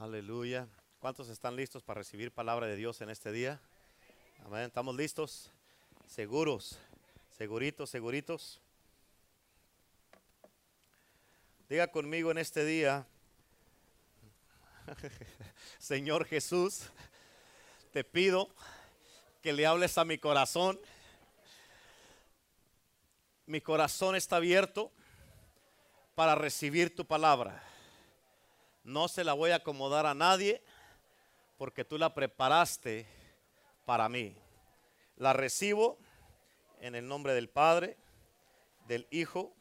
Aleluya. ¿Cuántos están listos para recibir palabra de Dios en este día? Amén. ¿Estamos listos? Seguros, seguritos, seguritos. Diga conmigo en este día, Señor Jesús, te pido que le hables a mi corazón. Mi corazón está abierto para recibir tu palabra. No se la voy a acomodar a nadie porque tú la preparaste para mí. La recibo en el nombre del Padre, del Hijo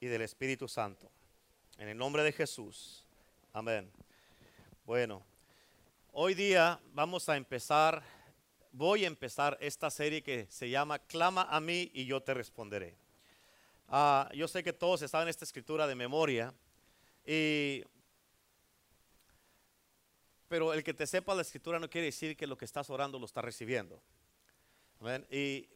y del Espíritu Santo. En el nombre de Jesús. Amén. Bueno, hoy día vamos a empezar, voy a empezar esta serie que se llama Clama a mí y yo te responderé. Ah, yo sé que todos en esta escritura de memoria y pero el que te sepa la escritura no quiere decir que lo que estás orando lo estás recibiendo. Y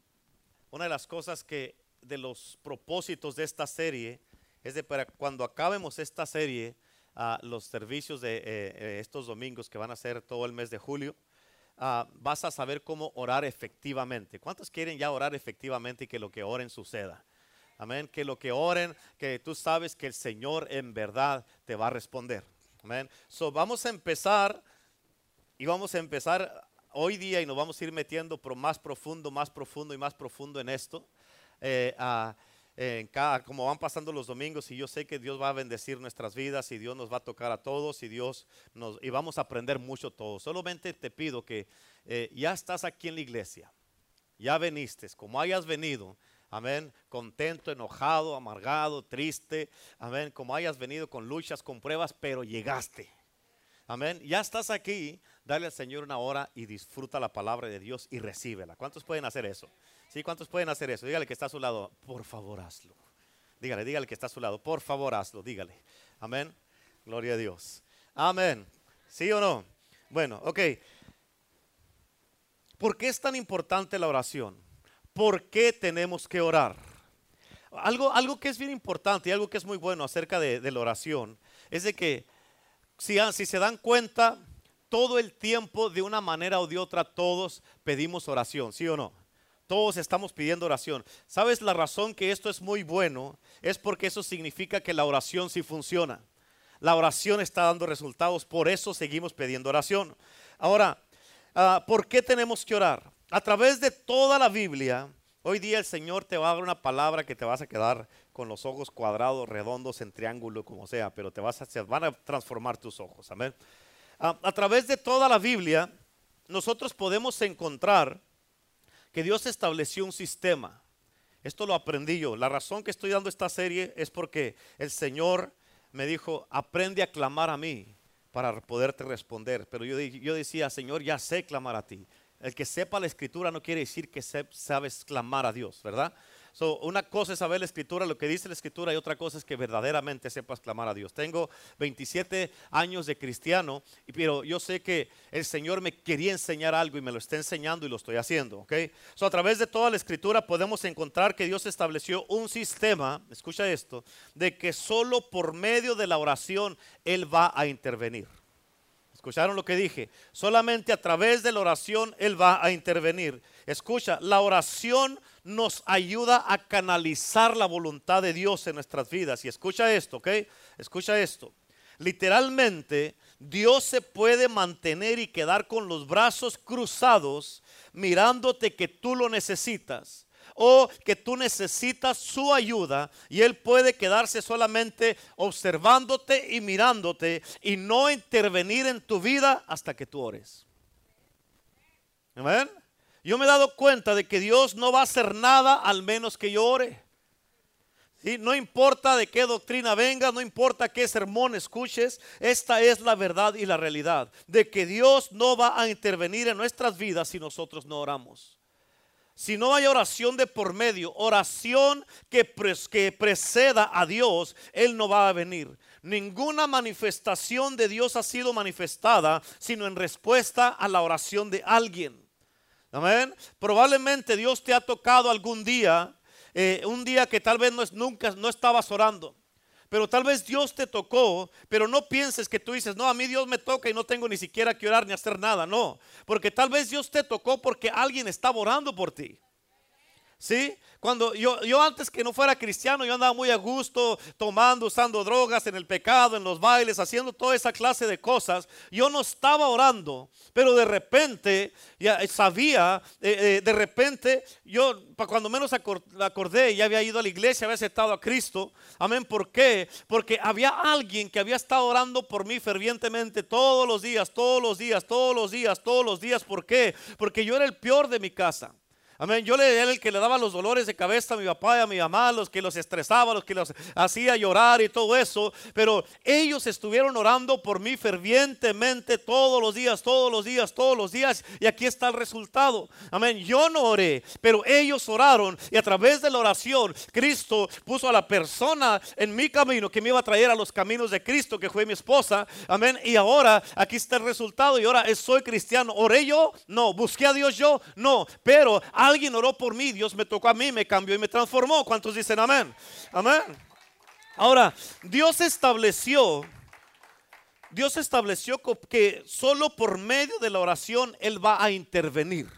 una de las cosas que de los propósitos de esta serie es de para cuando acabemos esta serie, uh, los servicios de eh, eh, estos domingos que van a ser todo el mes de julio, uh, vas a saber cómo orar efectivamente. ¿Cuántos quieren ya orar efectivamente y que lo que oren suceda? Amén. Que lo que oren, que tú sabes que el Señor en verdad te va a responder. Amén. So, vamos a empezar y vamos a empezar hoy día y nos vamos a ir metiendo más profundo, más profundo y más profundo en esto. Eh, como van pasando los domingos y yo sé que Dios va a bendecir nuestras vidas y Dios nos va a tocar a todos y Dios nos y vamos a aprender mucho todos. Solamente te pido que eh, ya estás aquí en la iglesia, ya veniste, como hayas venido, Amén. Contento, enojado, amargado, triste. Amén. Como hayas venido con luchas, con pruebas, pero llegaste. Amén. Ya estás aquí. Dale al Señor una hora y disfruta la palabra de Dios y recíbela. ¿Cuántos pueden hacer eso? ¿Sí? ¿Cuántos pueden hacer eso? Dígale que está a su lado. Por favor, hazlo. Dígale, dígale que está a su lado. Por favor, hazlo. Dígale. Amén. Gloria a Dios. Amén. ¿Sí o no? Bueno, ok. ¿Por qué es tan importante la oración? ¿Por qué tenemos que orar? Algo, algo que es bien importante y algo que es muy bueno acerca de, la oración es de que si, si se dan cuenta, todo el tiempo, de una manera o de otra, todos pedimos oración, ¿sí o no? Todos estamos pidiendo oración. ¿Sabes la razón que esto es muy bueno? Es porque eso significa que la oración sí funciona. La oración está dando resultados, por eso seguimos pidiendo oración. Ahora, ah, ¿por qué tenemos que orar? A través de toda la Biblia, hoy día el Señor te va a dar una palabra que te vas a quedar con los ojos cuadrados, redondos, en triángulo, como sea, pero te vas a, van a transformar tus ojos. Amén. A, través de toda la Biblia, nosotros podemos encontrar que Dios estableció un sistema. Esto lo aprendí yo. La razón que estoy dando esta serie es porque el Señor me dijo, aprende a clamar a mí para poderte responder. Pero yo, yo decía, Señor, ya sé clamar a ti. El que sepa la escritura no quiere decir que sabes clamar a Dios, ¿verdad? So, una cosa es saber la escritura, lo que dice la escritura, y otra cosa es que verdaderamente sepas clamar a Dios. Tengo 27 años de cristiano, pero yo sé que el Señor me quería enseñar algo y me lo está enseñando y lo estoy haciendo. ¿ok? So, a través de toda la escritura podemos encontrar que Dios estableció un sistema, escucha esto, de que solo por medio de la oración Él va a intervenir. ¿Escucharon lo que dije? Solamente a través de la oración Él va a intervenir. Escucha, la oración nos ayuda a canalizar la voluntad de Dios en nuestras vidas. Y escucha esto, ¿ok? Escucha esto. Literalmente, Dios se puede mantener y quedar con los brazos cruzados mirándote que tú lo necesitas o que tú necesitas su ayuda y Él puede quedarse solamente observándote y mirándote y no intervenir en tu vida hasta que tú ores. Amén. Yo me he dado cuenta de que Dios no va a hacer nada al menos que yo ore. No importa de qué doctrina venga, no importa qué sermón escuches, esta es la verdad y la realidad, de que Dios no va a intervenir en nuestras vidas si nosotros no oramos. Si no hay oración de por medio, oración que, que preceda a Dios, Él no va a venir. Ninguna manifestación de Dios ha sido manifestada sino en respuesta a la oración de alguien. Amén. Probablemente Dios te ha tocado algún día, eh, un día que tal vez no nunca no estabas orando. Pero tal vez Dios te tocó, pero no pienses que tú dices, no, a mí Dios me toca y no tengo ni siquiera que orar ni hacer nada. No, porque tal vez Dios te tocó porque alguien estaba orando por ti. ¿Sí? Cuando yo, yo antes que no fuera cristiano, yo andaba muy a gusto, tomando, usando drogas en el pecado, en los bailes, haciendo toda esa clase de cosas. Yo no estaba orando, pero de repente, ya sabía, eh, eh, de repente, yo cuando menos acordé, ya había ido a la iglesia, había aceptado a Cristo. Amén. ¿Por qué? Porque había alguien que había estado orando por mí fervientemente todos los días, todos los días, todos los días, todos los días. ¿Por qué? Porque yo era el peor de mi casa. Amén. Yo era el que le daba los dolores de cabeza a mi papá y a mi mamá, los que los estresaba, los que los hacía llorar y todo eso. Pero ellos estuvieron orando por mí fervientemente todos los días, todos los días, todos los días. Y aquí está el resultado. Amén. Yo no oré, pero ellos oraron. Y a través de la oración, Cristo puso a la persona en mi camino que me iba a traer a los caminos de Cristo, que fue mi esposa. Amén. Y ahora aquí está el resultado. Y ahora soy cristiano. ¿Oré yo? No. ¿Busqué a Dios yo? No. Pero alguien oró por mí, Dios me tocó a mí, me cambió y me transformó. ¿Cuántos dicen amén? Amén. Ahora, Dios estableció, Dios estableció que solo por medio de la oración Él va a intervenir.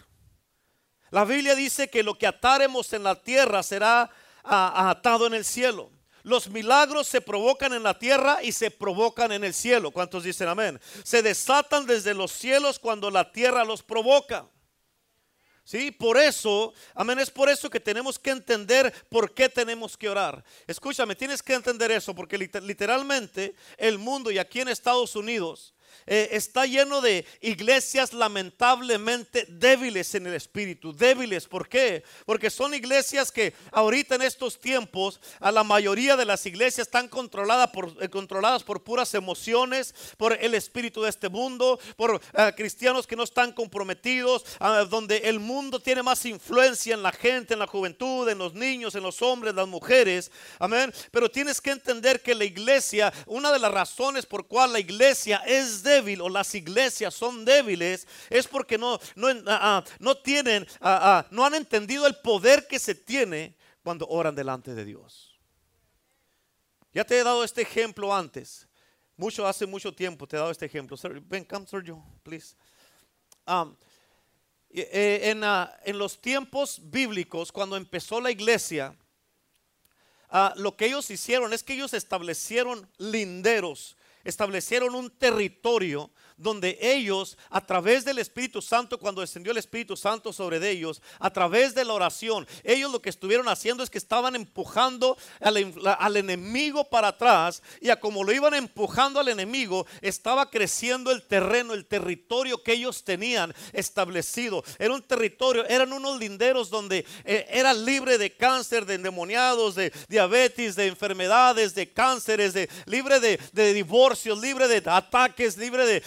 La Biblia dice que lo que ataremos en la tierra será atado en el cielo. Los milagros se provocan en la tierra y se provocan en el cielo. ¿Cuántos dicen amén? Se desatan desde los cielos cuando la tierra los provoca. Sí, por eso, amén, es por eso que tenemos que entender por qué tenemos que orar. Escúchame, tienes que entender eso, porque literalmente el mundo y aquí en Estados Unidos, eh, está lleno de iglesias lamentablemente débiles en el espíritu. Débiles, ¿por qué? Porque son iglesias que ahorita en estos tiempos, a la mayoría de las iglesias están controladas por, eh, controladas por puras emociones, por el espíritu de este mundo, por eh, cristianos que no están comprometidos, donde el mundo tiene más influencia en la gente, en la juventud, en los niños, en los hombres, las mujeres. Amén. Pero tienes que entender que la iglesia, una de las razones por cual la iglesia es débil o las iglesias son débiles es porque no, no, ah, ah, no tienen, ah, no han entendido el poder que se tiene cuando oran delante de Dios. Ya te he dado este ejemplo antes. Mucho, hace mucho tiempo te he dado este ejemplo. Ven, come, Sergio, please. Um, eh, en, en, los tiempos bíblicos, cuando empezó la iglesia, lo que ellos hicieron es que ellos establecieron linderos establecieron un territorio donde ellos, a través del Espíritu Santo, cuando descendió el Espíritu Santo sobre ellos, a través de la oración, ellos lo que estuvieron haciendo es que estaban empujando al, enemigo para atrás y a como lo iban empujando al enemigo, estaba creciendo el terreno, el territorio que ellos tenían establecido. Era un territorio, eran unos linderos donde eh, era libre de cáncer, de endemoniados, de diabetes, de enfermedades, de cánceres, de libre de, de divorcios, libre de ataques, libre de,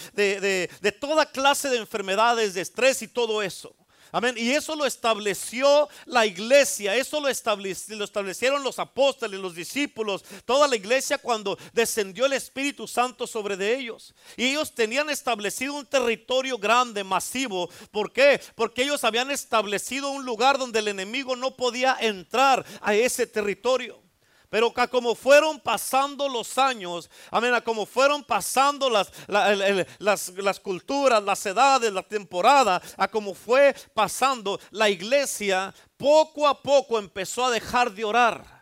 toda clase de enfermedades, de estrés y todo eso. Amén. Y eso lo estableció la iglesia, eso lo, lo, establecieron los apóstoles, los discípulos, toda la iglesia cuando descendió el Espíritu Santo sobre de ellos. Y ellos tenían establecido un territorio grande, masivo. ¿Por qué? Porque ellos habían establecido un lugar donde el enemigo no podía entrar a ese territorio. Pero como fueron pasando los años, amén, como fueron pasando las, las, las, culturas, las edades, la temporada, a como fue pasando, la iglesia poco a poco empezó a dejar de orar.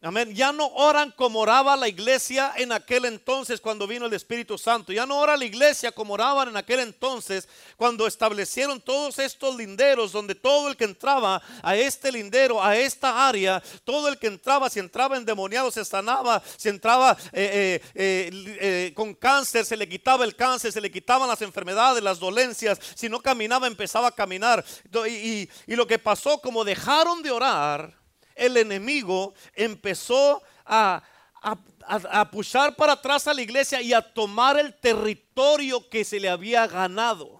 Amén. Ya no oran como oraba la iglesia en aquel entonces cuando vino el Espíritu Santo. Ya no ora la iglesia como oraban en aquel entonces cuando establecieron todos estos linderos donde todo el que entraba a este lindero, a esta área, todo el que entraba, si entraba endemoniado se sanaba, si entraba eh, eh, eh, con cáncer se le quitaba el cáncer, se le quitaban las enfermedades, las dolencias. Si no caminaba empezaba a caminar. y lo que pasó como dejaron de orar el enemigo empezó a, a, para atrás a la iglesia y a tomar el territorio que se le había ganado.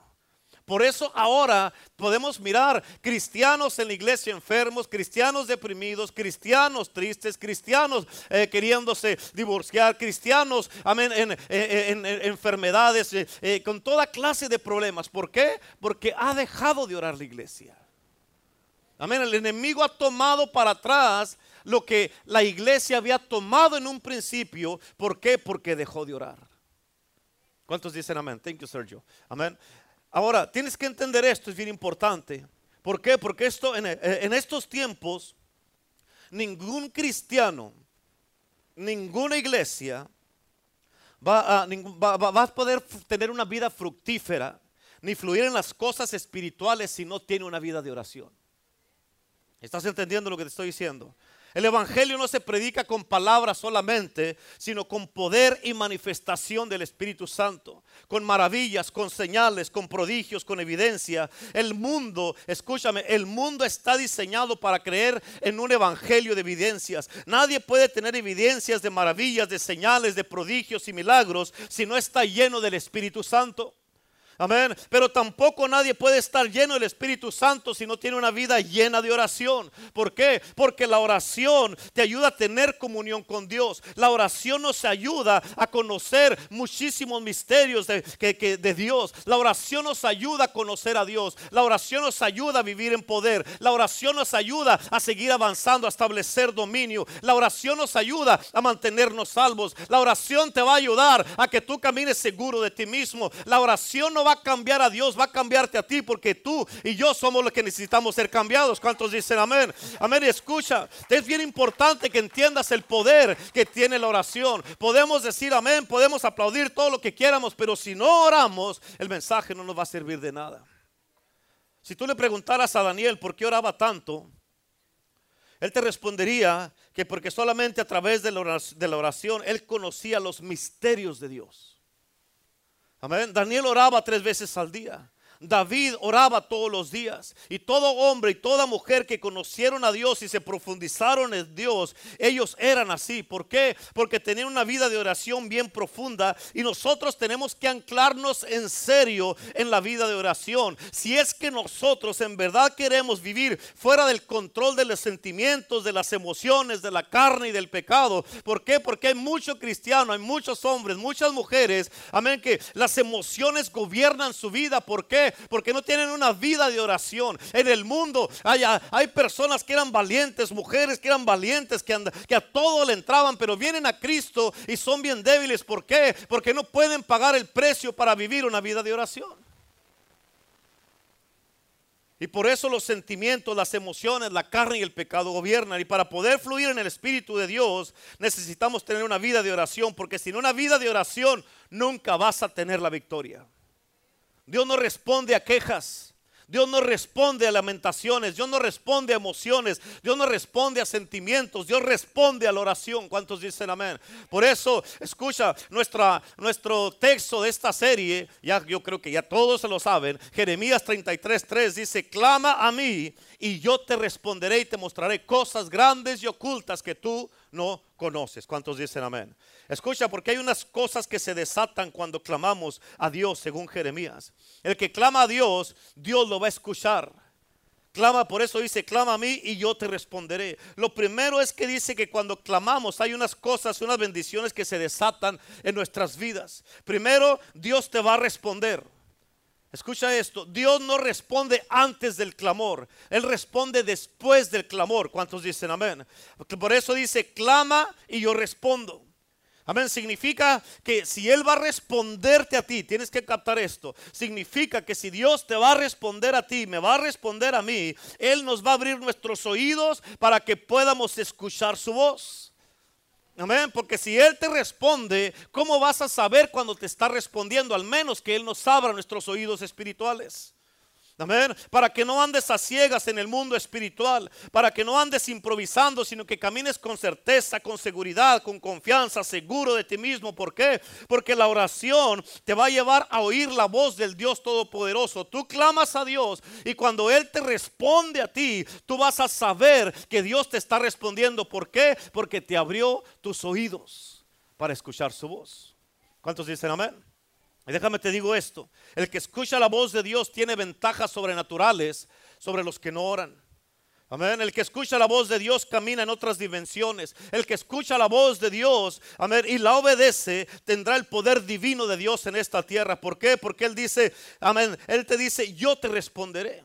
Por eso ahora podemos mirar cristianos en la iglesia enfermos, cristianos deprimidos, cristianos tristes, cristianos eh, queriéndose divorciar, cristianos amén, en, enfermedades, eh, eh, con toda clase de problemas. ¿Por qué? Porque ha dejado de orar la iglesia. Amén. El enemigo ha tomado para atrás lo que la iglesia había tomado en un principio. ¿Por qué? Porque dejó de orar. ¿Cuántos dicen amén? Thank you, Sergio. Amén. Ahora, tienes que entender esto, es bien importante. ¿Por qué? Porque esto, en, estos tiempos, ningún cristiano, ninguna iglesia va a, va a poder tener una vida fructífera ni fluir en las cosas espirituales si no tiene una vida de oración. ¿Estás entendiendo lo que te estoy diciendo? El Evangelio no se predica con palabras solamente, sino con poder y manifestación del Espíritu Santo, con maravillas, con señales, con prodigios, con evidencia. El mundo, escúchame, el mundo está diseñado para creer en un Evangelio de evidencias. Nadie puede tener evidencias de maravillas, de señales, de prodigios y milagros si no está lleno del Espíritu Santo. Amén. Pero tampoco nadie puede estar lleno del Espíritu Santo si no tiene una vida llena de oración. ¿Por qué? Porque la oración te ayuda a tener comunión con Dios. La oración nos ayuda a conocer muchísimos misterios de, de Dios. La oración nos ayuda a conocer a Dios. La oración nos ayuda a vivir en poder. La oración nos ayuda a seguir avanzando, a establecer dominio. La oración nos ayuda a mantenernos salvos. La oración te va a ayudar a que tú camines seguro de ti mismo. La oración no va a cambiar a Dios, va a cambiarte a ti porque tú y yo somos los que necesitamos ser cambiados. ¿Cuántos dicen amén? Amén. Escucha, es bien importante que entiendas el poder que tiene la oración. Podemos decir amén, podemos aplaudir todo lo que quieramos, pero si no oramos, el mensaje no nos va a servir de nada. Si tú le preguntaras a Daniel por qué oraba tanto, él te respondería que porque solamente a través de la oración él conocía los misterios de Dios. Amén. Daniel oraba tres veces al día. David oraba todos los días y todo hombre y toda mujer que conocieron a Dios y se profundizaron en Dios, ellos eran así. ¿Por qué? Porque tenían una vida de oración bien profunda y nosotros tenemos que anclarnos en serio en la vida de oración. Si es que nosotros en verdad queremos vivir fuera del control de los sentimientos, de las emociones, de la carne y del pecado. ¿Por qué? Porque hay muchos cristianos, hay muchos hombres, muchas mujeres, amén, que las emociones gobiernan su vida. ¿Por qué? Porque no tienen una vida de oración. En el mundo hay, hay personas que eran valientes, mujeres que eran valientes, que, que a todo le entraban, pero vienen a Cristo y son bien débiles. ¿Por qué? Porque no pueden pagar el precio para vivir una vida de oración. Y por eso los sentimientos, las emociones, la carne y el pecado gobiernan. Y para poder fluir en el Espíritu de Dios necesitamos tener una vida de oración, porque sin una vida de oración nunca vas a tener la victoria. Dios no responde a quejas. Dios no responde a lamentaciones, Dios no responde a emociones, Dios no responde a sentimientos, Dios responde a la oración. ¿Cuántos dicen amén? Por eso, escucha, nuestra, nuestro texto de esta serie, ya yo creo que ya todos se lo saben, Jeremías 33:3 dice, clama a mí y yo te responderé y te mostraré cosas grandes y ocultas que tú no conoces. ¿Cuántos dicen amén? Escucha, porque hay unas cosas que se desatan cuando clamamos a Dios, según Jeremías. El que clama a Dios, Dios lo va a escuchar. Clama, por eso dice, clama a mí y yo te responderé. Lo primero es que dice que cuando clamamos hay unas cosas, unas bendiciones que se desatan en nuestras vidas. Primero, Dios te va a responder. Escucha esto, Dios no responde antes del clamor, Él responde después del clamor. ¿Cuántos dicen amén? Por eso dice, clama y yo respondo. Amén, significa que si Él va a responderte a ti, tienes que captar esto, significa que si Dios te va a responder a ti, me va a responder a mí, Él nos va a abrir nuestros oídos para que podamos escuchar su voz. Amén, porque si Él te responde, ¿cómo vas a saber cuando te está respondiendo? Al menos que Él nos abra nuestros oídos espirituales. Amén. Para que no andes a ciegas en el mundo espiritual. Para que no andes improvisando, sino que camines con certeza, con seguridad, con confianza, seguro de ti mismo. ¿Por qué? Porque la oración te va a llevar a oír la voz del Dios Todopoderoso. Tú clamas a Dios y cuando Él te responde a ti, tú vas a saber que Dios te está respondiendo. ¿Por qué? Porque te abrió tus oídos para escuchar su voz. ¿Cuántos dicen amén? Déjame te digo esto, el que escucha la voz de Dios tiene ventajas sobrenaturales sobre los que no oran. Amén. El que escucha la voz de Dios camina en otras dimensiones. El que escucha la voz de Dios, amén, y la obedece, tendrá el poder divino de Dios en esta tierra. ¿Por qué? Porque Él dice, amén, Él te dice, yo te responderé.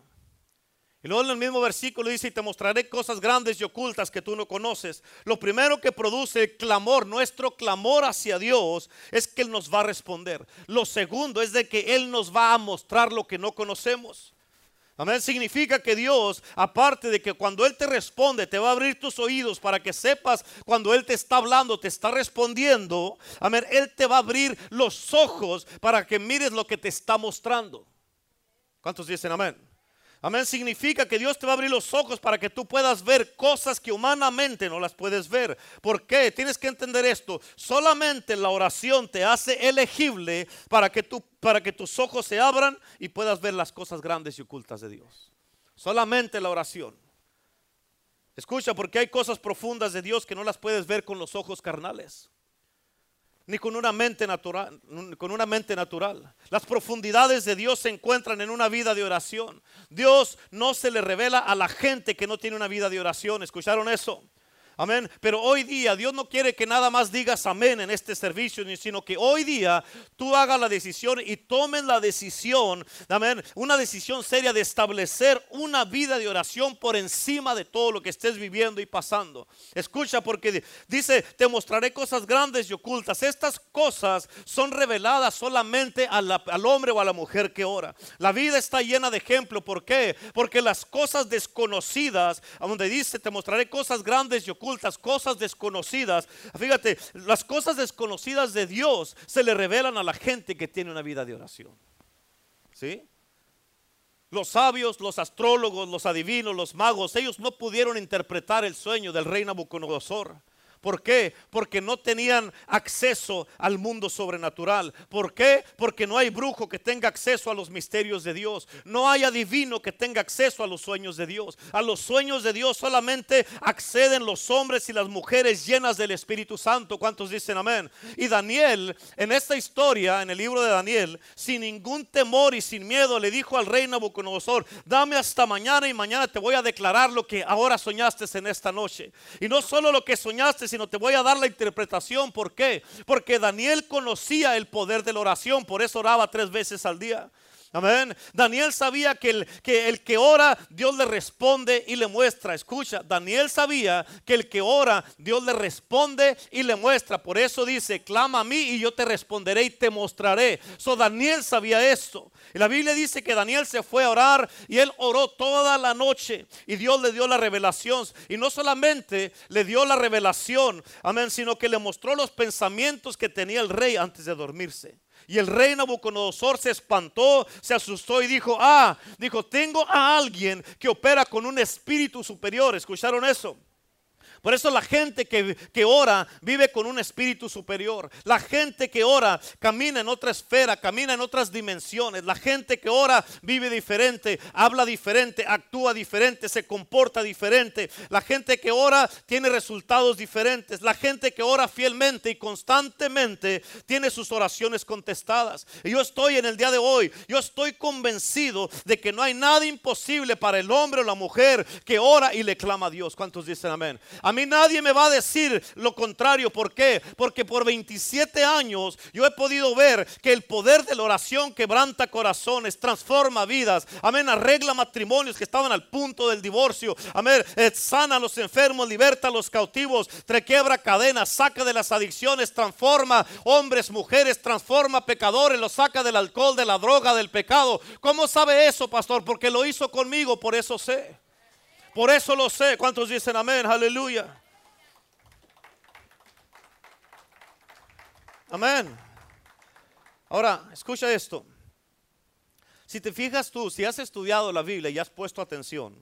Y luego en el mismo versículo dice, y te mostraré cosas grandes y ocultas que tú no conoces. Lo primero que produce el clamor, nuestro clamor hacia Dios, es que Él nos va a responder. Lo segundo es de que Él nos va a mostrar lo que no conocemos. Amén. Significa que Dios, aparte de que cuando Él te responde, te va a abrir tus oídos para que sepas cuando Él te está hablando, te está respondiendo. Amén. Él te va a abrir los ojos para que mires lo que te está mostrando. ¿Cuántos dicen amén? Amén. Significa que Dios te va a abrir los ojos para que tú puedas ver cosas que humanamente no las puedes ver. ¿Por qué? Tienes que entender esto. Solamente la oración te hace elegible para que, para que tus ojos se abran y puedas ver las cosas grandes y ocultas de Dios. Solamente la oración. Escucha, porque hay cosas profundas de Dios que no las puedes ver con los ojos carnales ni con una mente natural, con una mente natural. Las profundidades de Dios se encuentran en una vida de oración. Dios no se le revela a la gente que no tiene una vida de oración. ¿Escucharon eso? Amén. Pero hoy día Dios no quiere que nada más digas amén en este servicio, sino que hoy día tú hagas la decisión y tomen la decisión, amén, una decisión seria de establecer una vida de oración por encima de todo lo que estés viviendo y pasando. Escucha porque dice, te mostraré cosas grandes y ocultas. Estas cosas son reveladas solamente al hombre o a la mujer que ora. La vida está llena de ejemplos. ¿Por qué? Porque las cosas desconocidas, donde dice, te mostraré cosas grandes y ocultas ocultas, cosas desconocidas. Fíjate, las cosas desconocidas de Dios se le revelan a la gente que tiene una vida de oración. ¿Sí? Los sabios, los astrólogos, los adivinos, los magos, ellos no pudieron interpretar el sueño del rey Nabucodonosor. ¿Por qué? Porque no tenían acceso al mundo sobrenatural. ¿Por qué? Porque no hay brujo que tenga acceso a los misterios de Dios. No hay adivino que tenga acceso a los sueños de Dios. A los sueños de Dios solamente acceden los hombres y las mujeres llenas del Espíritu Santo. ¿Cuántos dicen amén? Y Daniel, en esta historia, en el libro de Daniel, sin ningún temor y sin miedo, le dijo al rey Nabucodonosor, dame hasta mañana y mañana te voy a declarar lo que ahora soñaste en esta noche. Y no solo lo que soñaste, sino te voy a dar la interpretación. ¿Por qué? Porque Daniel conocía el poder de la oración, por eso oraba tres veces al día. Amén. Daniel sabía que el, que ora, Dios le responde y le muestra. Escucha, Daniel sabía que el que ora, Dios le responde y le muestra. Por eso dice, clama a mí y yo te responderé y te mostraré. So Daniel sabía esto. Y la Biblia dice que Daniel se fue a orar y él oró toda la noche y Dios le dio la revelación. Y no solamente le dio la revelación, amén, sino que le mostró los pensamientos que tenía el rey antes de dormirse. Y el rey Nabucodonosor se espantó, se asustó y dijo, ah, dijo, tengo a alguien que opera con un espíritu superior. ¿Escucharon eso? Por eso la gente que, que, ora vive con un espíritu superior. La gente que ora camina en otra esfera, camina en otras dimensiones. La gente que ora vive diferente, habla diferente, actúa diferente, se comporta diferente. La gente que ora tiene resultados diferentes. La gente que ora fielmente y constantemente tiene sus oraciones contestadas. Y yo estoy en el día de hoy, yo estoy convencido de que no hay nada imposible para el hombre o la mujer que ora y le clama a Dios. ¿Cuántos dicen amén? A mí nadie me va a decir lo contrario. ¿Por qué? Porque por 27 años yo he podido ver que el poder de la oración quebranta corazones, transforma vidas. Amén. Arregla matrimonios que estaban al punto del divorcio. Amén. Eh, sana a los enfermos, liberta a los cautivos, trequebra cadenas, saca de las adicciones, transforma hombres, mujeres, transforma pecadores, los saca del alcohol, de la droga, del pecado. ¿Cómo sabe eso, pastor? Porque lo hizo conmigo, por eso sé. Por eso lo sé. ¿Cuántos dicen amén? Aleluya. Amén. Ahora, escucha esto. Si te fijas tú, si has estudiado la Biblia y has puesto atención,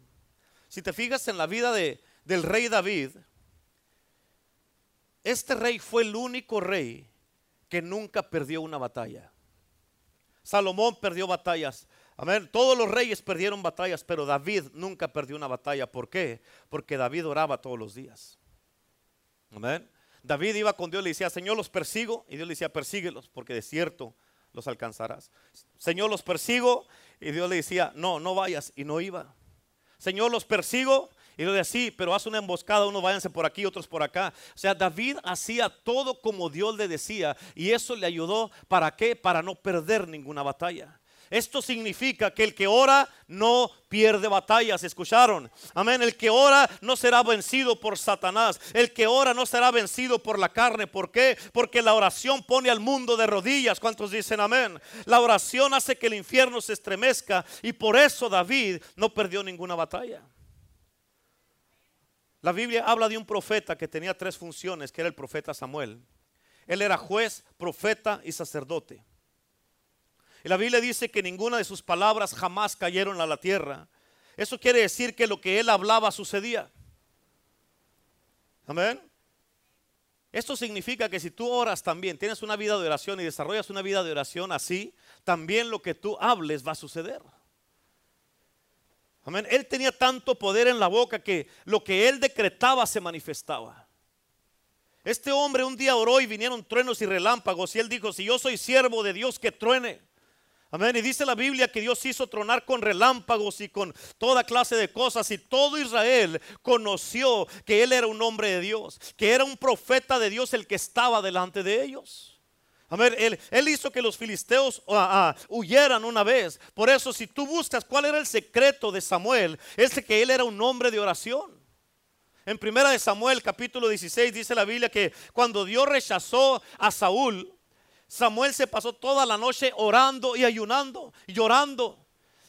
si te fijas en la vida de, del rey David, este rey fue el único rey que nunca perdió una batalla. Salomón perdió batallas, Amén. Todos los reyes perdieron batallas, pero David nunca perdió una batalla. ¿Por qué? Porque David oraba todos los días. Amén. David iba con Dios y le decía, Señor, los persigo. Y Dios le decía, persíguelos, porque de cierto los alcanzarás. Señor, los persigo. Y Dios le decía, no, no vayas. Y no iba. Señor, los persigo. Y Dios decía, sí, pero haz una emboscada, unos váyanse por aquí, otros por acá. O sea, David hacía todo como Dios le decía. Y eso le ayudó, ¿para qué? Para no perder ninguna batalla. Esto significa que el que ora no pierde batallas, ¿escucharon? Amén, el que ora no será vencido por Satanás, el que ora no será vencido por la carne, ¿por qué? Porque la oración pone al mundo de rodillas, ¿cuántos dicen amén? La oración hace que el infierno se estremezca y por eso David no perdió ninguna batalla. La Biblia habla de un profeta que tenía tres funciones, que era el profeta Samuel. Él era juez, profeta y sacerdote. Y la Biblia dice que ninguna de sus palabras jamás cayeron a la tierra. Eso quiere decir que lo que él hablaba sucedía. Amén. Esto significa que si tú oras también, tienes una vida de oración y desarrollas una vida de oración así, también lo que tú hables va a suceder. Amén. Él tenía tanto poder en la boca que lo que él decretaba se manifestaba. Este hombre un día oró y vinieron truenos y relámpagos y él dijo, si yo soy siervo de Dios, que truene. Amén. Y dice la Biblia que Dios hizo tronar con relámpagos y con toda clase de cosas. Y todo Israel conoció que Él era un hombre de Dios, que era un profeta de Dios el que estaba delante de ellos. Amén. Él, hizo que los filisteos ah, ah, huyeran una vez. Por eso, si tú buscas cuál era el secreto de Samuel, es que él era un hombre de oración. En primera de Samuel, capítulo 16, dice la Biblia que cuando Dios rechazó a Saúl, Samuel se pasó toda la noche orando y ayunando llorando.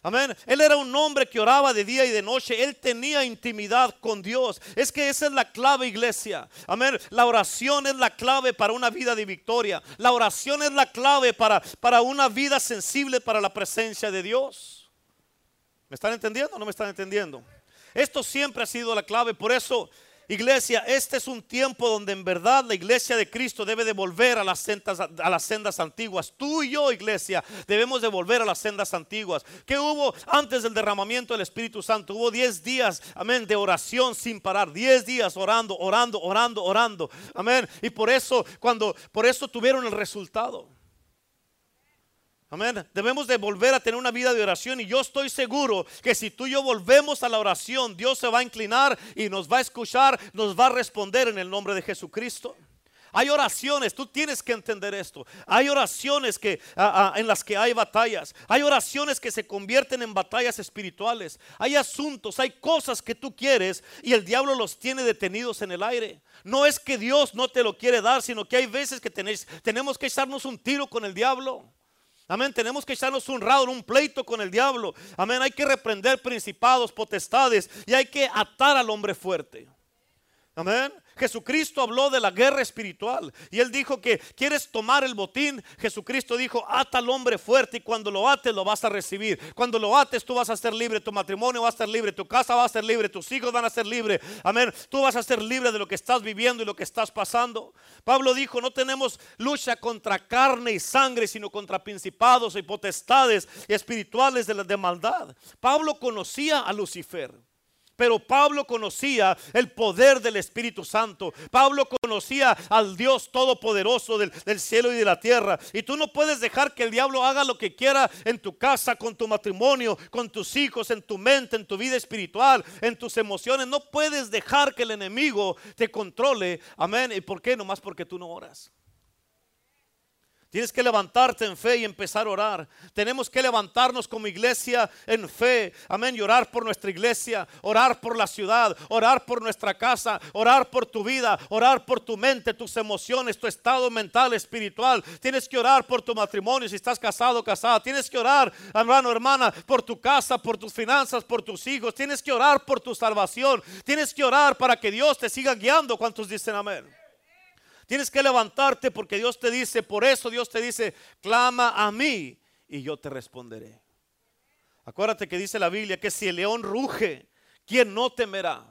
Amén. Él era un hombre que oraba de día y de noche. Él tenía intimidad con Dios. Es que esa es la clave, iglesia. Amén. La oración es la clave para una vida de victoria. La oración es la clave para, para una vida sensible para la presencia de Dios. ¿Me están entendiendo o no me están entendiendo? Esto siempre ha sido la clave. Por eso Iglesia, este es un tiempo donde en verdad la iglesia de Cristo debe de volver a las sendas, a las sendas antiguas. Tú y yo, iglesia, debemos de volver a las sendas antiguas. ¿Qué hubo antes del derramamiento del Espíritu Santo? Hubo 10 días, amén, de oración sin parar. 10 días orando, orando, orando, orando. Amén. Y por eso, cuando, por eso tuvieron el resultado. Amén. Debemos de volver a tener una vida de oración y yo estoy seguro que si tú y yo volvemos a la oración, Dios se va a inclinar y nos va a escuchar, nos va a responder en el nombre de Jesucristo. Hay oraciones, tú tienes que entender esto. Hay oraciones que, en las que hay batallas. Hay oraciones que se convierten en batallas espirituales. Hay asuntos, hay cosas que tú quieres y el diablo los tiene detenidos en el aire. No es que Dios no te lo quiere dar, sino que hay veces que tenemos que echarnos un tiro con el diablo. Amén. Tenemos que echarnos un rado, un pleito con el diablo. Amén. Hay que reprender principados, potestades y hay que atar al hombre fuerte. Amén. Jesucristo habló de la guerra espiritual y él dijo que quieres tomar el botín. Jesucristo dijo, ata al hombre fuerte y cuando lo ates lo vas a recibir. Cuando lo ates tú vas a ser libre, tu matrimonio va a ser libre, tu casa va a ser libre, tus hijos van a ser libres. Amén. Tú vas a ser libre de lo que estás viviendo y lo que estás pasando. Pablo dijo, no tenemos lucha contra carne y sangre, sino contra principados y potestades espirituales de la de maldad. Pablo conocía a Lucifer. Pero Pablo conocía el poder del Espíritu Santo. Pablo conocía al Dios Todopoderoso del, cielo y de la tierra. Y tú no puedes dejar que el diablo haga lo que quiera en tu casa, con tu matrimonio, con tus hijos, en tu mente, en tu vida espiritual, en tus emociones. No puedes dejar que el enemigo te controle. Amén. ¿Y por qué? Nomás porque tú no oras. Tienes que levantarte en fe y empezar a orar. Tenemos que levantarnos como iglesia en fe. Amén. Y orar por nuestra iglesia, orar por la ciudad, orar por nuestra casa, orar por tu vida, orar por tu mente, tus emociones, tu estado mental, espiritual. Tienes que orar por tu matrimonio si estás casado o casada. Tienes que orar, hermano, hermana, por tu casa, por tus finanzas, por tus hijos. Tienes que orar por tu salvación. Tienes que orar para que Dios te siga guiando. ¿Cuántos dicen amén? Tienes que levantarte porque Dios te dice, por eso Dios te dice, clama a mí y yo te responderé. Acuérdate que dice la Biblia que si el león ruge, ¿quién no temerá?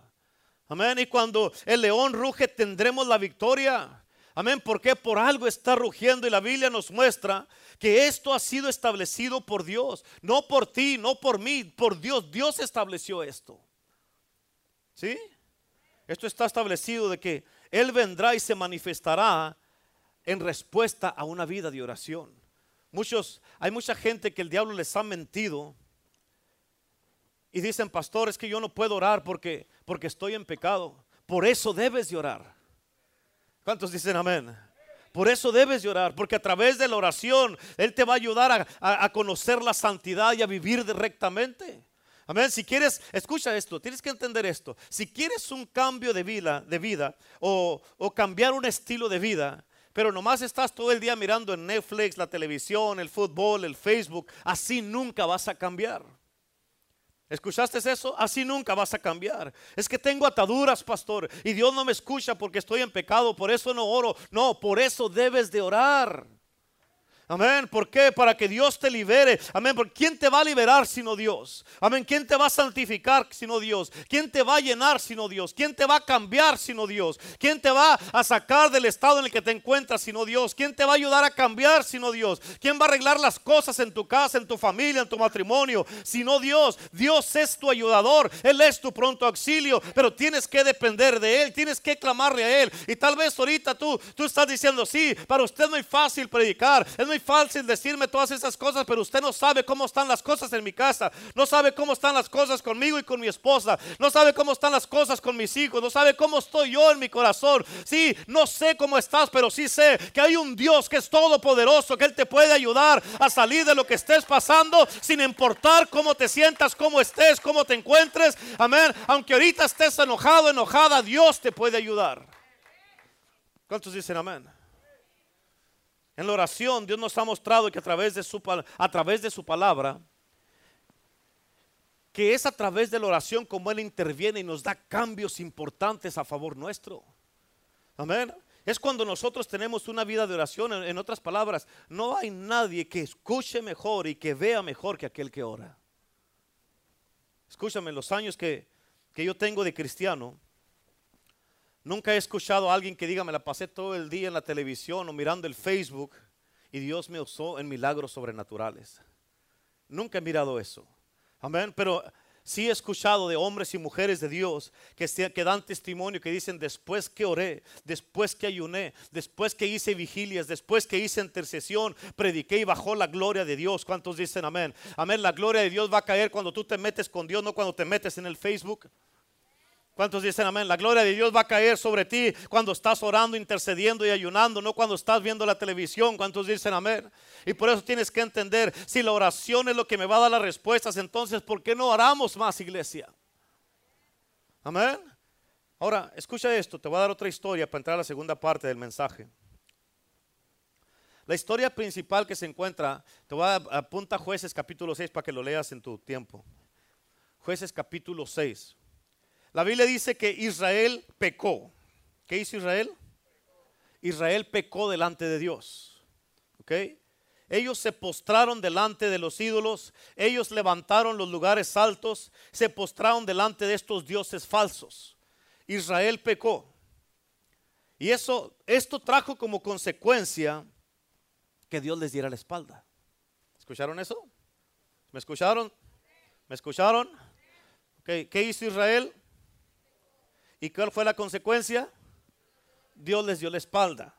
Amén. Y cuando el león ruge tendremos la victoria. Amén. Porque por algo está rugiendo y la Biblia nos muestra que esto ha sido establecido por Dios. No por ti, no por mí, por Dios. Dios estableció esto. ¿Sí? Esto está establecido de que él vendrá y se manifestará en respuesta a una vida de oración. Muchos, hay mucha gente que el diablo les ha mentido y dicen, pastor, es que yo no puedo orar porque, porque estoy en pecado. Por eso debes de orar. ¿Cuántos dicen amén? Por eso debes llorar, porque a través de la oración Él te va a ayudar a, conocer la santidad y a vivir rectamente. Amén. Si quieres, escucha esto, tienes que entender esto. Si quieres un cambio de vida, de vida o, o cambiar un estilo de vida, pero nomás estás todo el día mirando en Netflix, la televisión, el fútbol, el Facebook, así nunca vas a cambiar. ¿Escuchaste eso? Así nunca vas a cambiar. Es que tengo ataduras, pastor, y Dios no me escucha porque estoy en pecado, por eso no oro. No, por eso debes de orar. Amén. ¿Por qué? Para que Dios te libere. Amén. ¿Por quién te va a liberar sino Dios? Amén. ¿Quién te va a santificar sino Dios? ¿Quién te va a llenar sino Dios? ¿Quién te va a cambiar sino Dios? ¿Quién te va a sacar del estado en el que te encuentras sino Dios? ¿Quién te va a ayudar a cambiar sino Dios? ¿Quién va a arreglar las cosas en tu casa, en tu familia, en tu matrimonio sino Dios? Dios es tu ayudador. Él es tu pronto auxilio. Pero tienes que depender de Él. Tienes que clamarle a Él. Y tal vez ahorita tú, tú estás diciendo, sí, para usted es muy fácil predicar. Es muy fácil decirme todas esas cosas, pero usted no sabe cómo están las cosas en mi casa, no sabe cómo están las cosas conmigo y con mi esposa, no sabe cómo están las cosas con mis hijos, no sabe cómo estoy yo en mi corazón. Sí, no sé cómo estás, pero sí sé que hay un Dios que es todopoderoso, que Él te puede ayudar a salir de lo que estés pasando sin importar cómo te sientas, cómo estés, cómo te encuentres. Amén. Aunque ahorita estés enojado, enojada, Dios te puede ayudar. ¿Cuántos dicen amén? En la oración Dios nos ha mostrado que a través de su, a través de su palabra, que es a través de la oración como Él interviene y nos da cambios importantes a favor nuestro. Amén. Es cuando nosotros tenemos una vida de oración. En, otras palabras, no hay nadie que escuche mejor y que vea mejor que aquel que ora. Escúchame, los años que, que yo tengo de cristiano, Nunca he escuchado a alguien que diga, me la pasé todo el día en la televisión o mirando el Facebook y Dios me usó en milagros sobrenaturales. Nunca he mirado eso. Amén. Pero sí he escuchado de hombres y mujeres de Dios que, que dan testimonio, que dicen, después que oré, después que ayuné, después que hice vigilias, después que hice intercesión, prediqué y bajó la gloria de Dios. ¿Cuántos dicen amén? Amén. La gloria de Dios va a caer cuando tú te metes con Dios, no cuando te metes en el Facebook. ¿Cuántos dicen amén? La gloria de Dios va a caer sobre ti cuando estás orando, intercediendo y ayunando, no cuando estás viendo la televisión. ¿Cuántos dicen amén? Y por eso tienes que entender, si la oración es lo que me va a dar las respuestas, entonces ¿por qué no oramos más, iglesia? Amén. Ahora, escucha esto, te voy a dar otra historia para entrar a la segunda parte del mensaje. La historia principal que se encuentra, te voy a apuntar jueces capítulo 6 para que lo leas en tu tiempo. Jueces capítulo 6. La Biblia dice que Israel pecó. ¿Qué hizo Israel? Israel pecó delante de Dios. ¿Ok? Ellos se postraron delante de los ídolos, ellos levantaron los lugares altos, se postraron delante de estos dioses falsos. Israel pecó. Y eso, esto trajo como consecuencia que Dios les diera la espalda. ¿Escucharon eso? ¿Me escucharon? ¿Me escucharon? Okay. ¿Qué hizo Israel? ¿Y cuál fue la consecuencia? Dios les dio la espalda.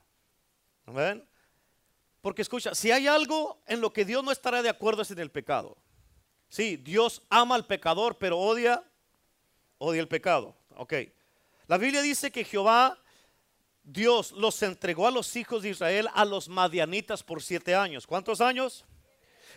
¿Ven? Porque escucha, si hay algo en lo que Dios no estará de acuerdo es en el pecado. Sí, Dios ama al pecador, pero odia, odia el pecado. Ok. La Biblia dice que Jehová, Dios los entregó a los hijos de Israel a los madianitas por siete años. ¿Cuántos años?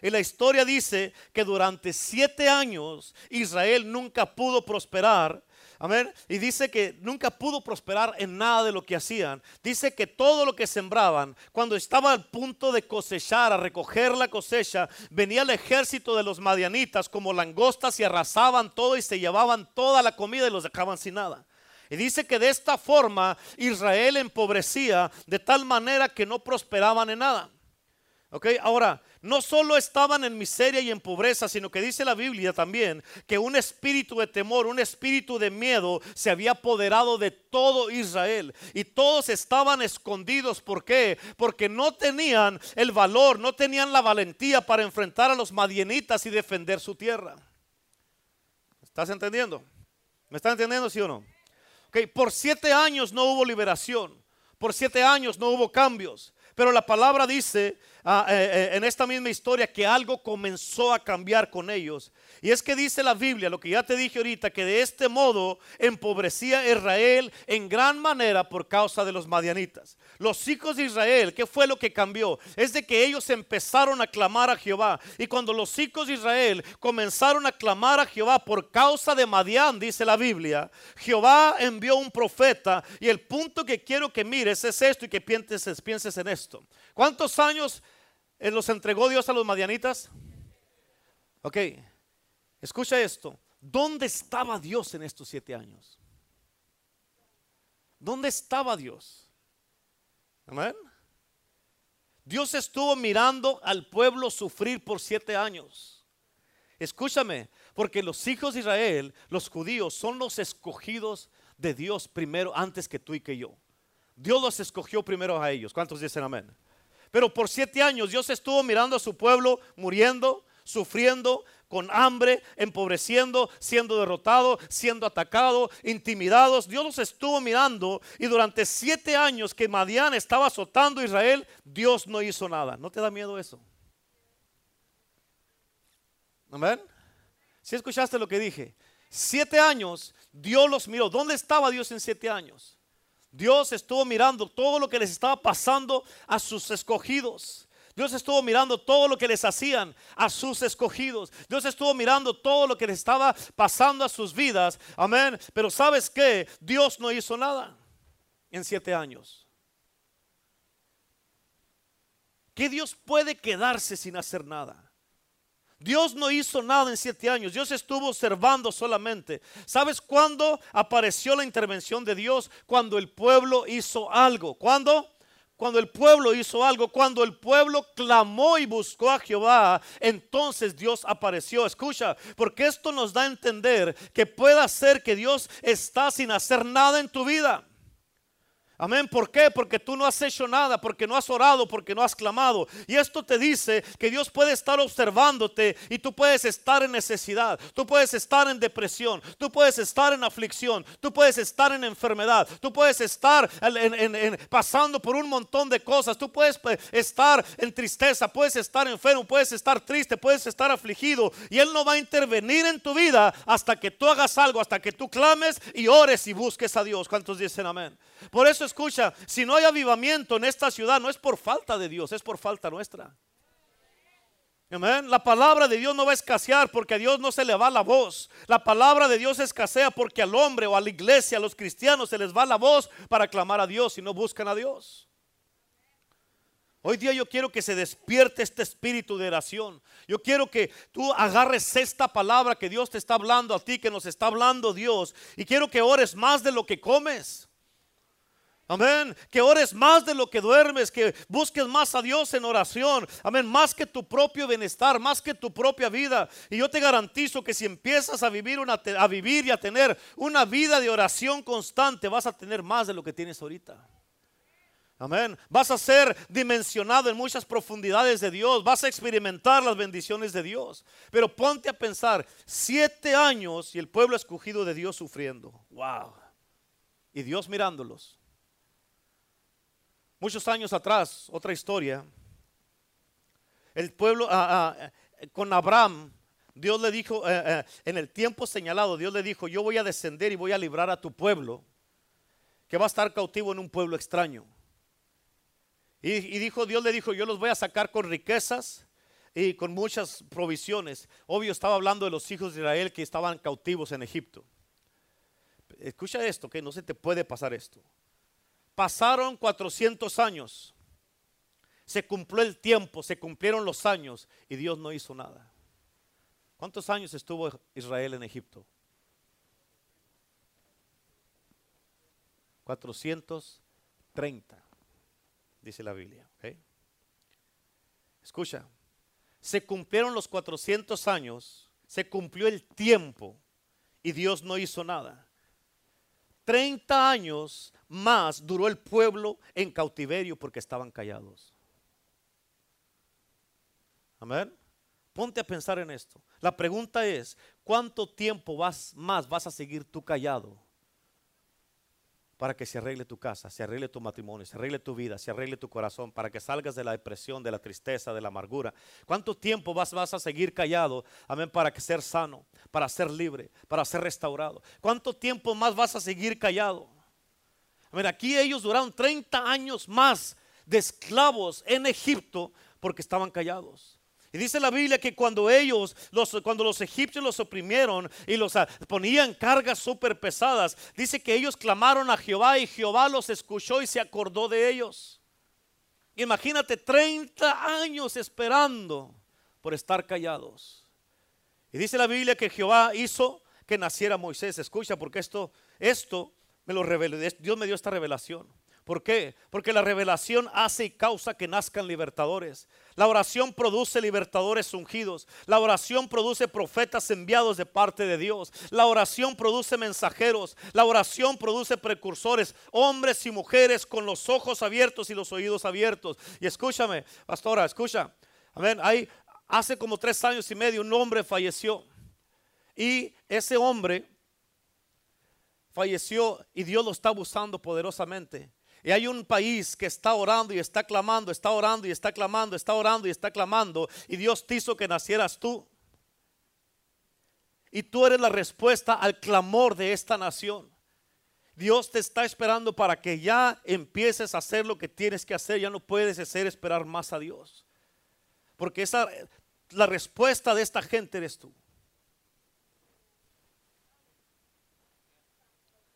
Y la historia dice que durante siete años Israel nunca pudo prosperar Amén. Y dice que nunca pudo prosperar en nada de lo que hacían. Dice que todo lo que sembraban, cuando estaba al punto de cosechar, a recoger la cosecha, venía el ejército de los madianitas como langostas y arrasaban todo y se llevaban toda la comida y los dejaban sin nada. Y dice que de esta forma Israel empobrecía de tal manera que no prosperaban en nada. Ahora, no solo estaban en miseria y en pobreza, sino que dice la Biblia también que un espíritu de temor, un espíritu de miedo se había apoderado de todo Israel. Y todos estaban escondidos. ¿Por qué? Porque no tenían el valor, no tenían la valentía para enfrentar a los madienitas y defender su tierra. ¿Estás entendiendo? ¿Me están entendiendo, sí o no? Ok, por siete años no hubo liberación. Por siete años no hubo cambios. Pero la palabra dice ah, eh, eh, en esta misma historia que algo comenzó a cambiar con ellos. Y es que dice la Biblia, lo que ya te dije ahorita, que de este modo empobrecía Israel en gran manera por causa de los madianitas. Los hijos de Israel, ¿qué fue lo que cambió? Es de que ellos empezaron a clamar a Jehová. Y cuando los hijos de Israel comenzaron a clamar a Jehová por causa de Madián, dice la Biblia, Jehová envió un profeta. Y el punto que quiero que mires es esto y que pienses, en esto. ¿Cuántos años eh, los entregó Dios a los madianitas? Ok, escucha esto. ¿Dónde estaba Dios en estos siete años? ¿Dónde estaba Dios? Amén. Dios estuvo mirando al pueblo sufrir por siete años. Escúchame, porque los hijos de Israel, los judíos, son los escogidos de Dios primero, antes que tú y que yo. Dios los escogió primero a ellos. ¿Cuántos dicen amén? Pero por siete años Dios estuvo mirando a su pueblo muriendo, sufriendo, con hambre, empobreciendo, siendo derrotado, siendo atacado, intimidados. Dios los estuvo mirando y durante siete años que Madián estaba azotando a Israel, Dios no hizo nada. ¿No te da miedo eso? Amén. Si escuchaste lo que dije, siete años Dios los miró. ¿Dónde estaba Dios en siete años? Dios estuvo mirando todo lo que les estaba pasando a sus escogidos. Dios estuvo mirando todo lo que les hacían a sus escogidos. Dios estuvo mirando todo lo que les estaba pasando a sus vidas. Amén. Pero sabes que Dios no hizo nada en siete años. ¿Qué Dios puede quedarse sin hacer nada? Dios no hizo nada en siete años. Dios estuvo observando solamente. ¿Sabes cuándo apareció la intervención de Dios? Cuando el pueblo hizo algo. ¿Cuándo? Cuando el pueblo hizo algo, cuando el pueblo clamó y buscó a Jehová, entonces Dios apareció. Escucha, porque esto nos da a entender que puede ser que Dios está sin hacer nada en tu vida. Amén. ¿Por qué? Porque tú no has hecho nada, porque no has orado, porque no has clamado. Y esto te dice que Dios puede estar observándote y tú puedes estar en necesidad, tú puedes estar en depresión, tú puedes estar en aflicción, tú puedes estar en enfermedad, tú puedes estar pasando por un montón de cosas, tú puedes pues, estar en tristeza, puedes estar enfermo, puedes estar triste, puedes estar afligido. Y Él no va a intervenir en tu vida hasta que tú hagas algo, hasta que tú clames y ores y busques a Dios. ¿Cuántos dicen amén? Por eso escucha, si no hay avivamiento en esta ciudad, no es por falta de Dios, es por falta nuestra. Amén. La palabra de Dios no va a escasear porque a Dios no se le va la voz. La palabra de Dios escasea porque al hombre o a la iglesia, a los cristianos se les va la voz para clamar a Dios y no buscan a Dios. Hoy día yo quiero que se despierte este espíritu de oración. Yo quiero que tú agarres esta palabra que Dios te está hablando a ti, que nos está hablando Dios. Y quiero que ores más de lo que comes. Amén. Que ores más de lo que duermes, que busques más a Dios en oración. Amén. Más que tu propio bienestar, más que tu propia vida. Y yo te garantizo que si empiezas a vivir, una, a vivir y a tener una vida de oración constante, vas a tener más de lo que tienes ahorita. Amén. Vas a ser dimensionado en muchas profundidades de Dios. Vas a experimentar las bendiciones de Dios. Pero ponte a pensar, siete años y el pueblo escogido de Dios sufriendo. Wow. Y Dios mirándolos. Muchos años atrás, otra historia, el pueblo ah, ah, con Abraham, Dios le dijo, eh, eh, en el tiempo señalado, Dios le dijo, yo voy a descender y voy a librar a tu pueblo, que va a estar cautivo en un pueblo extraño. Y, y dijo, Dios le dijo, yo los voy a sacar con riquezas y con muchas provisiones. Obvio, estaba hablando de los hijos de Israel que estaban cautivos en Egipto. Escucha esto, que no se te puede pasar esto. Pasaron 400 años. Se cumplió el tiempo, se cumplieron los años y Dios no hizo nada. ¿Cuántos años estuvo Israel en Egipto? 430, dice la Biblia. Escucha, se cumplieron los 400 años, se cumplió el tiempo y Dios no hizo nada. 30 años más duró el pueblo en cautiverio porque estaban callados. Amén. Ponte a pensar en esto. La pregunta es, ¿cuánto tiempo vas, más vas a seguir tú callado para que se arregle tu casa, se arregle tu matrimonio, se arregle tu vida, se arregle tu corazón, para que salgas de la depresión, de la tristeza, de la amargura? ¿Cuánto tiempo vas, vas a seguir callado, amén, para que ser sano, para ser libre, para ser restaurado? ¿Cuánto tiempo más vas a seguir callado? A ver, aquí ellos duraron 30 años más de esclavos en Egipto porque estaban callados. Y dice la Biblia que cuando ellos, los, cuando los egipcios los oprimieron y los ah, ponían cargas súper pesadas, dice que ellos clamaron a Jehová y Jehová los escuchó y se acordó de ellos. Imagínate 30 años esperando por estar callados. Y dice la Biblia que Jehová hizo que naciera Moisés. Escucha, porque esto, esto me lo reveló. Dios me dio esta revelación. ¿Por qué? Porque la revelación hace y causa que nazcan libertadores. La oración produce libertadores ungidos. La oración produce profetas enviados de parte de Dios. La oración produce mensajeros. La oración produce precursores, hombres y mujeres con los ojos abiertos y los oídos abiertos. Y escúchame, pastora, escucha. Amén. Hay, hace como tres años y medio un hombre falleció. Y ese hombre falleció y Dios lo está usando poderosamente. Y hay un país que está orando y está clamando, está orando y está clamando, está orando y está clamando. Y Dios te hizo que nacieras tú. Y tú eres la respuesta al clamor de esta nación. Dios te está esperando para que ya empieces a hacer lo que tienes que hacer. Ya no puedes hacer esperar más a Dios. Porque esa, la respuesta de esta gente eres tú.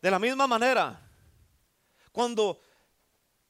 De la misma manera, cuando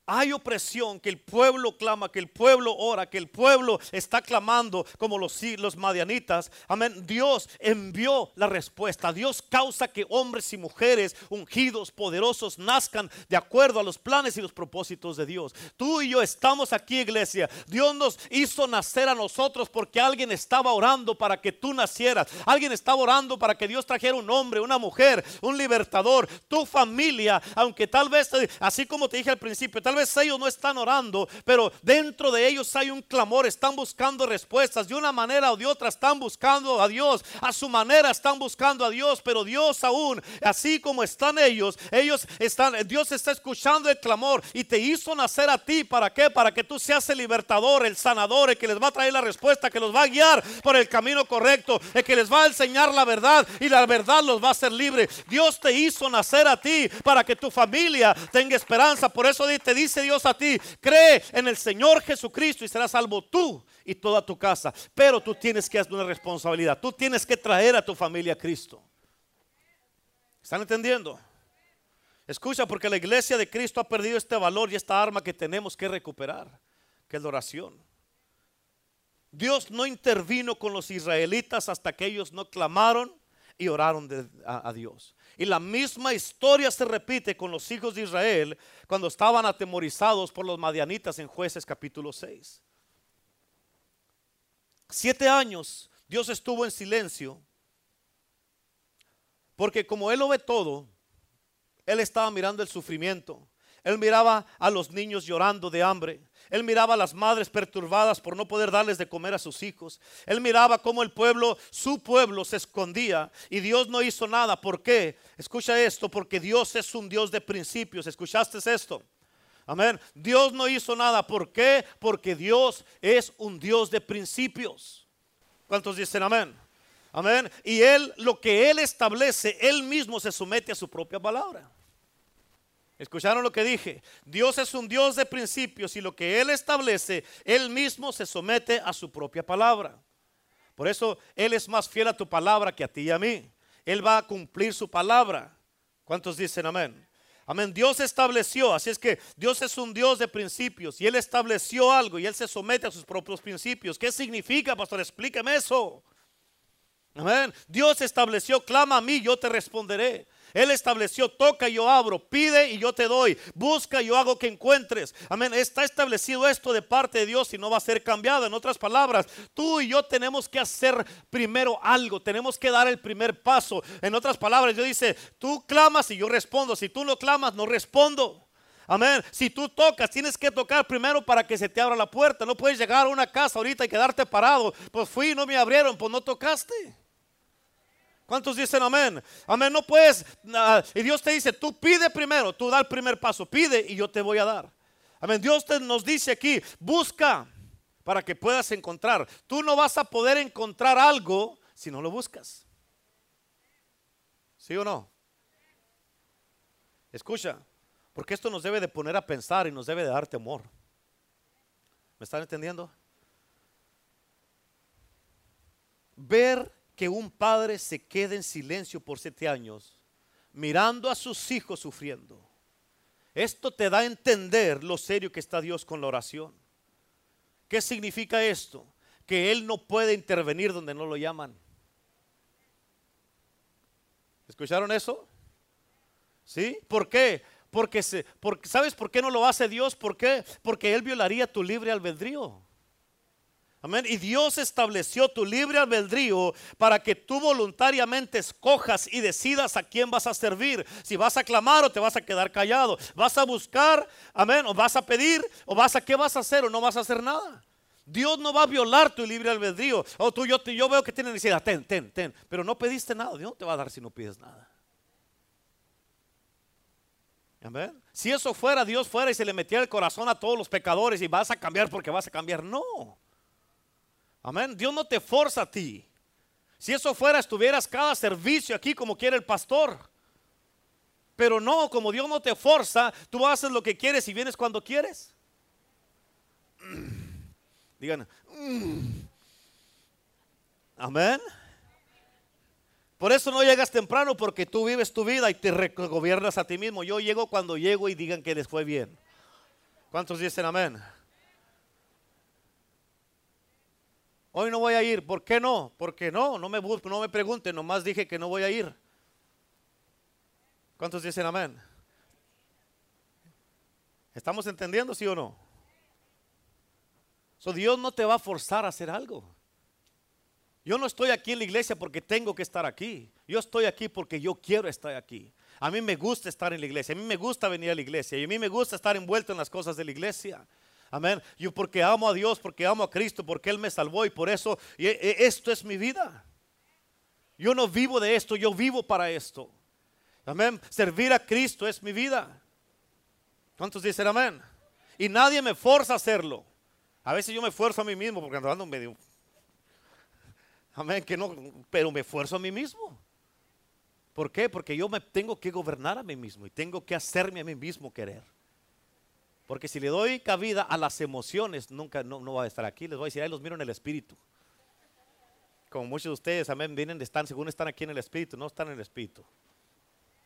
hay opresión, que el pueblo clama, que el pueblo ora, que el pueblo está clamando como los, los madianitas. Amén. Dios envió la respuesta. Dios causa que hombres y mujeres ungidos, poderosos, nazcan de acuerdo a los planes y los propósitos de Dios. Tú y yo estamos aquí, iglesia. Dios nos hizo nacer a nosotros porque alguien estaba orando para que tú nacieras. Alguien estaba orando para que Dios trajera un hombre, una mujer, un libertador. Tu familia, aunque tal vez, así como te dije al principio, tal vez ellos no están orando, pero dentro de ellos hay un clamor, están buscando respuestas. De una manera o de otra están buscando a Dios, a su manera están buscando a Dios, pero Dios aún, así como están ellos, ellos están, Dios está escuchando el clamor y te hizo nacer a ti. ¿Para qué? Para que tú seas el libertador, el sanador, el que les va a traer la respuesta, que los va a guiar por el camino correcto, el que les va a enseñar la verdad y la verdad los va a hacer libre. Dios te hizo nacer a ti para que tu familia tenga esperanza. Por eso te dice dice Dios a ti, cree en el Señor Jesucristo y serás salvo tú y toda tu casa. Pero tú tienes que hacer una responsabilidad. Tú tienes que traer a tu familia a Cristo. ¿Están entendiendo? Escucha, porque la iglesia de Cristo ha perdido este valor y esta arma que tenemos que recuperar, que es la oración. Dios no intervino con los israelitas hasta que ellos no clamaron y oraron a Dios. Y la misma historia se repite con los hijos de Israel cuando estaban atemorizados por los madianitas en jueces capítulo 6. Siete años Dios estuvo en silencio porque como Él lo ve todo, Él estaba mirando el sufrimiento. Él miraba a los niños llorando de hambre. Él miraba a las madres perturbadas por no poder darles de comer a sus hijos. Él miraba cómo el pueblo, su pueblo, se escondía y Dios no hizo nada. ¿Por qué? Escucha esto, porque Dios es un Dios de principios. ¿Escuchaste esto? Amén. Dios no hizo nada. ¿Por qué? Porque Dios es un Dios de principios. ¿Cuántos dicen amén? Amén. Y Él, lo que Él establece, Él mismo se somete a su propia palabra. ¿Escucharon lo que dije? Dios es un Dios de principios y lo que Él establece, Él mismo se somete a su propia palabra. Por eso Él es más fiel a tu palabra que a ti y a mí. Él va a cumplir su palabra. ¿Cuántos dicen amén? Amén. Dios estableció, así es que Dios es un Dios de principios y Él estableció algo y Él se somete a sus propios principios. ¿Qué significa, pastor? Explíqueme eso. Amén. Dios estableció, clama a mí, yo te responderé. Él estableció, toca y yo abro, pide y yo te doy, busca y yo hago que encuentres. Amén. Está establecido esto de parte de Dios y no va a ser cambiado. En otras palabras, tú y yo tenemos que hacer primero algo, tenemos que dar el primer paso. En otras palabras, Dios dice, tú clamas y yo respondo. Si tú no clamas, no respondo. Amén. Si tú tocas, tienes que tocar primero para que se te abra la puerta. No puedes llegar a una casa ahorita y quedarte parado. Pues fui y no me abrieron, pues no tocaste. ¿Cuántos dicen amén? Amén, no puedes. y Dios te dice, tú pide primero, tú da el primer paso, pide y yo te voy a dar. Amén, Dios te, nos dice aquí, busca para que puedas encontrar. Tú no vas a poder encontrar algo si no lo buscas. ¿Sí o no? Escucha, Porque esto nos debe de poner a pensar y nos debe de dar temor. ¿Me están entendiendo? Ver que un padre se quede en silencio por siete años, mirando a sus hijos sufriendo. Esto te da a entender lo serio que está Dios con la oración. ¿Qué significa esto? Que Él no puede intervenir donde no lo llaman. ¿Escucharon eso? ¿Sí? ¿Por qué? Porque, se, porque ¿sabes por qué no lo hace Dios? ¿Por qué? Porque Él violaría tu libre albedrío. Amén. Y Dios estableció tu libre albedrío para que tú voluntariamente escojas y decidas a quién vas a servir. Si vas a clamar o te vas a quedar callado. Vas a buscar, amén, o vas a pedir, o vas a qué vas a hacer o no vas a hacer nada. Dios no va a violar tu libre albedrío. O tú, yo, yo veo que tienes necesidad, ten, ten, ten. Pero no pediste nada. Dios no te va a dar si no pides nada. Amén. Si eso fuera, Dios fuera y se le metiera el corazón a todos los pecadores y vas a cambiar porque vas a cambiar. No. Amén. Dios no te forza a ti. Si eso fuera, estuvieras cada servicio aquí como quiere el pastor. Pero no, como Dios no te forza, tú haces lo que quieres y vienes cuando quieres. Digan, amén. Por eso no llegas temprano porque tú vives tu vida y te gobiernas a ti mismo. Yo llego cuando llego y digan que les fue bien. ¿Cuántos dicen amén? Hoy no voy a ir. ¿Por qué no? Porque no, no me, no me pregunten, nomás dije que no voy a ir. ¿Cuántos dicen amén? ¿Estamos entendiendo, sí o no? So, Dios no te va a forzar a hacer algo. Yo no estoy aquí en la iglesia porque tengo que estar aquí. Yo estoy aquí porque yo quiero estar aquí. A mí me gusta estar en la iglesia. A mí me gusta venir a la iglesia. Y a mí me gusta estar envuelto en las cosas de la iglesia. Amén. Yo porque amo a Dios, porque amo a Cristo, porque Él me salvó y por eso e, e, esto es mi vida. Yo no vivo de esto, yo vivo para esto. Amén. Servir a Cristo es mi vida. ¿Cuántos dicen amén? Y nadie me forza a hacerlo. A veces yo me esfuerzo a mí mismo porque ando medio. Amén, que no, pero me esfuerzo a mí mismo. ¿Por qué? Porque yo me tengo que gobernar a mí mismo y tengo que hacerme a mí mismo querer. Porque si le doy cabida a las emociones, nunca no, va a estar aquí. Les voy a decir, ahí los miro en el espíritu. Como muchos de ustedes, amén, vienen, están, según están aquí en el espíritu, no están en el espíritu.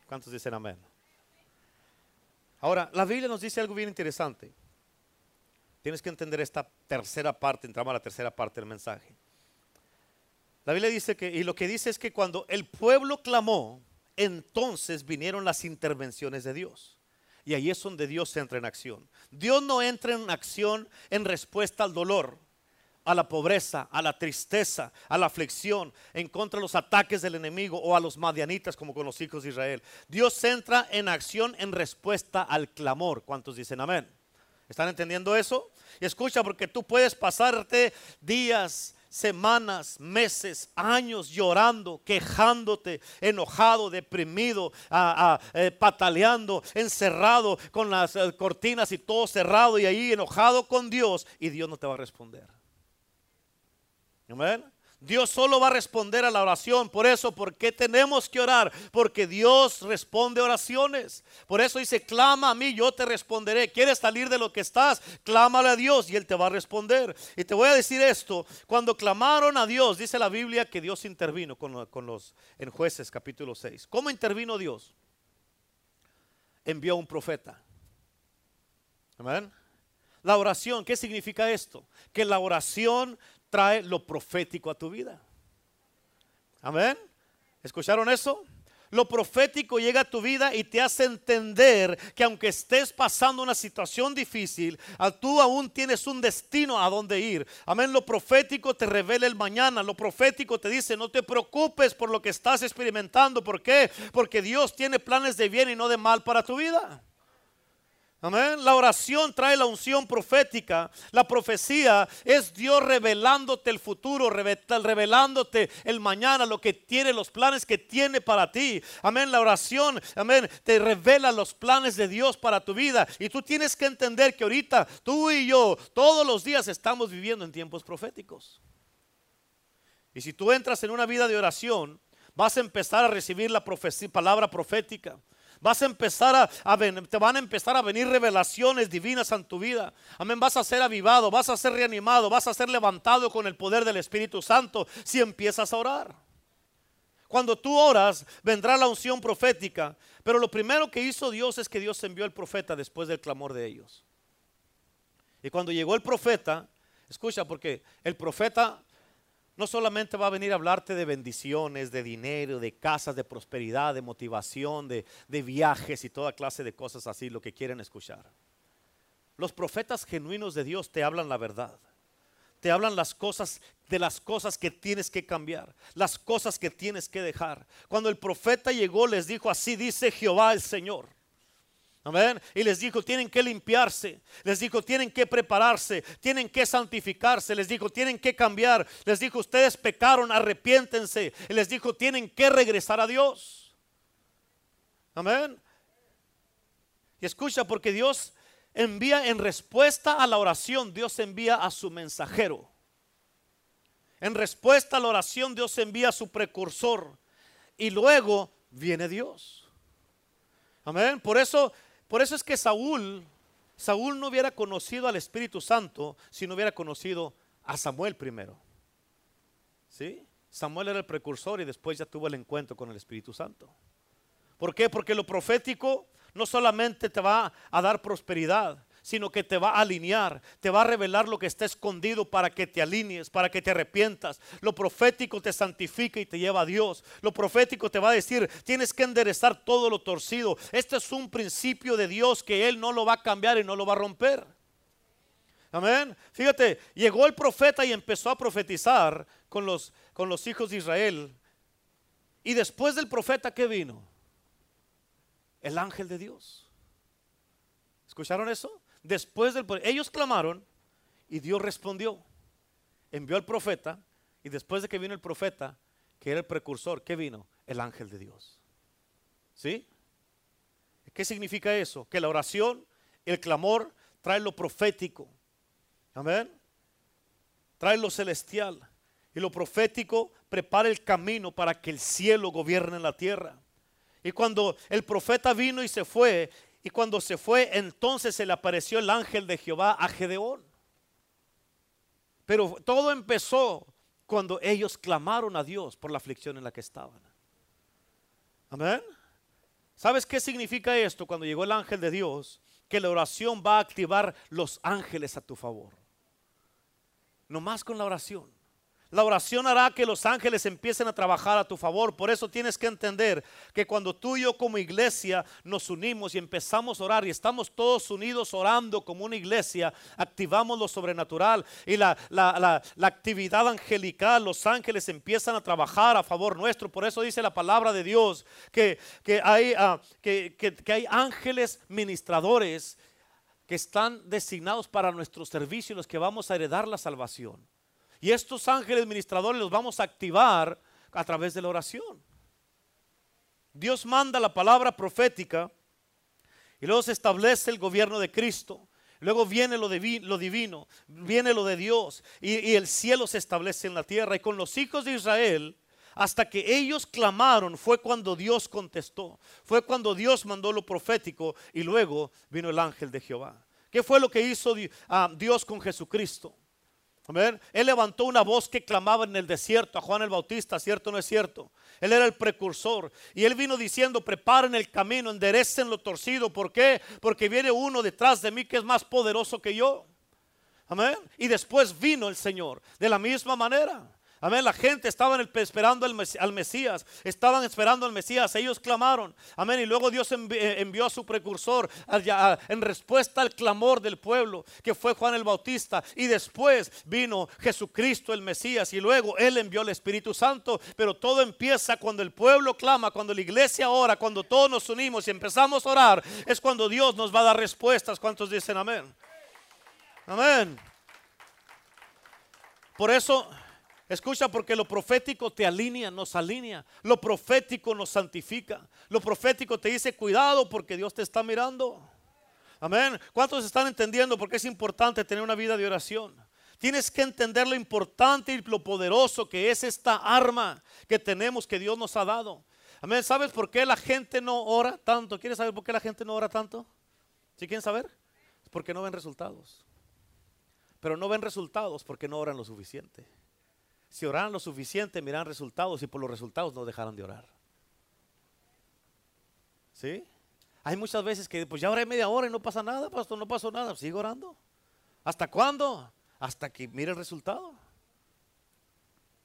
¿Cuántos dicen amén? Ahora, la Biblia nos dice algo bien interesante. Tienes que entender esta tercera parte, entramos a la tercera parte del mensaje. La Biblia dice que, y lo que dice es que cuando el pueblo clamó, entonces vinieron las intervenciones de Dios. Y ahí es donde Dios entra en acción. Dios no entra en acción en respuesta al dolor, a la pobreza, a la tristeza, a la aflicción, en contra de los ataques del enemigo o a los madianitas como con los hijos de Israel. Dios entra en acción en respuesta al clamor. ¿Cuántos dicen amén? ¿Están entendiendo eso? Y escucha, porque tú puedes pasarte días, semanas, meses, años llorando, quejándote, enojado, deprimido, eh, pataleando, encerrado con las eh, cortinas y todo cerrado y ahí enojado con Dios y Dios no te va a responder. Amén. Dios solo va a responder a la oración. Por eso, ¿por qué tenemos que orar? Porque Dios responde oraciones. Por eso dice, clama a mí, yo te responderé. ¿Quieres salir de lo que estás? Clámale a Dios y Él te va a responder. Y te voy a decir esto, cuando clamaron a Dios, dice la Biblia que Dios intervino con, los, en jueces capítulo 6. ¿Cómo intervino Dios? Envió un profeta. Amén. La oración, ¿qué significa esto? Que la oración trae lo profético a tu vida. Amén. ¿Escucharon eso? Lo profético llega a tu vida y te hace entender que aunque estés pasando una situación difícil, tú aún tienes un destino a donde ir. Amén. Lo profético te revela el mañana. Lo profético te dice, no te preocupes por lo que estás experimentando. ¿Por qué? Porque Dios tiene planes de bien y no de mal para tu vida. Amén. La oración trae la unción profética. La profecía es Dios revelándote el futuro, revelándote el mañana, lo que tiene, los planes que tiene para ti. Amén. La oración, amén, te revela los planes de Dios para tu vida. Y tú tienes que entender que ahorita tú y yo todos los días estamos viviendo en tiempos proféticos. Y si tú entras en una vida de oración, vas a empezar a recibir la palabra profética Vas a empezar a, te van a empezar a venir revelaciones divinas en tu vida. Amén. Vas a ser avivado, vas a ser reanimado, vas a ser levantado con el poder del Espíritu Santo si empiezas a orar. Cuando tú oras, vendrá la unción profética. Pero lo primero que hizo Dios es que Dios envió al profeta después del clamor de ellos. Y cuando llegó el profeta, escucha, porque el profeta no solamente va a venir a hablarte de bendiciones, de dinero, de casas, de prosperidad, de motivación, de, de viajes y toda clase de cosas así, lo que quieren escuchar. Los profetas genuinos de Dios te hablan la verdad. Te hablan las cosas de las cosas que tienes que cambiar, las cosas que tienes que dejar. Cuando el profeta llegó les dijo, así dice Jehová el Señor. Amén. Y les dijo, tienen que limpiarse. Les dijo, tienen que prepararse. Tienen que santificarse. Les dijo, tienen que cambiar. Les dijo, ustedes pecaron, arrepiéntense. Y les dijo, tienen que regresar a Dios. Amén. Y escucha, porque Dios envía en respuesta a la oración, Dios envía a su mensajero. En respuesta a la oración, Dios envía a su precursor. Y luego viene Dios. Amén. Por eso, por eso es que Saúl, Saúl no hubiera conocido al Espíritu Santo si no hubiera conocido a Samuel primero. ¿Sí? Samuel era el precursor y después ya tuvo el encuentro con el Espíritu Santo. ¿Por qué? Porque lo profético no solamente te va a dar prosperidad, sino que te va a alinear, te va a revelar lo que está escondido para que te alinees, para que te arrepientas. Lo profético te santifica y te lleva a Dios. Lo profético te va a decir, tienes que enderezar todo lo torcido. Este es un principio de Dios que Él no lo va a cambiar y no lo va a romper. Amén. Fíjate, llegó el profeta y empezó a profetizar con los, con los hijos de Israel. Y después del profeta, ¿qué vino? El ángel de Dios. ¿Escucharon eso? Después del ellos clamaron y Dios respondió. Envió al profeta y después de que vino el profeta, que era el precursor, ¿qué vino? El ángel de Dios. ¿Sí? ¿Qué significa eso? Que la oración, el clamor trae lo profético. Amén. Trae lo celestial. Y lo profético prepara el camino para que el cielo gobierne la tierra. Y cuando el profeta vino y se fue, y cuando se fue, entonces se le apareció el ángel de Jehová a Gedeón. Pero todo empezó cuando ellos clamaron a Dios por la aflicción en la que estaban. Amén. ¿Sabes qué significa esto cuando llegó el ángel de Dios? Que la oración va a activar los ángeles a tu favor. No más con la oración. La oración hará que los ángeles empiecen a trabajar a tu favor. Por eso tienes que entender que cuando tú y yo como iglesia nos unimos y empezamos a orar y estamos todos unidos orando como una iglesia, activamos lo sobrenatural y la, la, la, actividad angelical, los ángeles empiezan a trabajar a favor nuestro. Por eso dice la palabra de Dios que, que, hay, uh, que, que, que hay ángeles ministradores que están designados para nuestro servicio y los que vamos a heredar la salvación. Y estos ángeles ministradores los vamos a activar a través de la oración. Dios manda la palabra profética y luego se establece el gobierno de Cristo. Luego viene lo, divino, viene lo de Dios y, y el cielo se establece en la tierra. Y con los hijos de Israel, hasta que ellos clamaron, fue cuando Dios contestó. Fue cuando Dios mandó lo profético y luego vino el ángel de Jehová. ¿Qué fue lo que hizo Dios con Jesucristo? Amén. Él levantó una voz que clamaba en el desierto a Juan el Bautista, ¿cierto o no es cierto? Él era el precursor y él vino diciendo, preparen el camino, enderecen lo torcido. ¿Por qué? Porque viene uno detrás de mí que es más poderoso que yo. Amén. Y después vino el Señor de la misma manera. Amén. La gente estaba esperando al Mesías. Estaban esperando al Mesías. Ellos clamaron. Amén. Y luego Dios envió a su precursor en respuesta al clamor del pueblo, que fue Juan el Bautista. Y después vino Jesucristo el Mesías. Y luego Él envió el Espíritu Santo. Pero todo empieza cuando el pueblo clama, cuando la iglesia ora, cuando todos nos unimos y empezamos a orar. Es cuando Dios nos va a dar respuestas. ¿Cuántos dicen amén? Amén. Por eso Escucha, porque lo profético te alinea, nos alinea. Lo profético nos santifica. Lo profético te dice, cuidado porque Dios te está mirando. Amén. ¿Cuántos están entendiendo por qué es importante tener una vida de oración? Tienes que entender lo importante y lo poderoso que es esta arma que tenemos, que Dios nos ha dado. Amén. ¿Sabes por qué la gente no ora tanto? ¿Quieres saber por qué la gente no ora tanto? ¿Sí quieren saber? Es porque no ven resultados. Pero no ven resultados porque no oran lo suficiente. Si oraran lo suficiente, miran resultados y por los resultados no dejarán de orar. ¿Sí? Hay muchas veces que pues ya oré media hora y no pasa nada, pastor, no pasó nada. Sigo orando. ¿Hasta cuándo? Hasta que mire el resultado.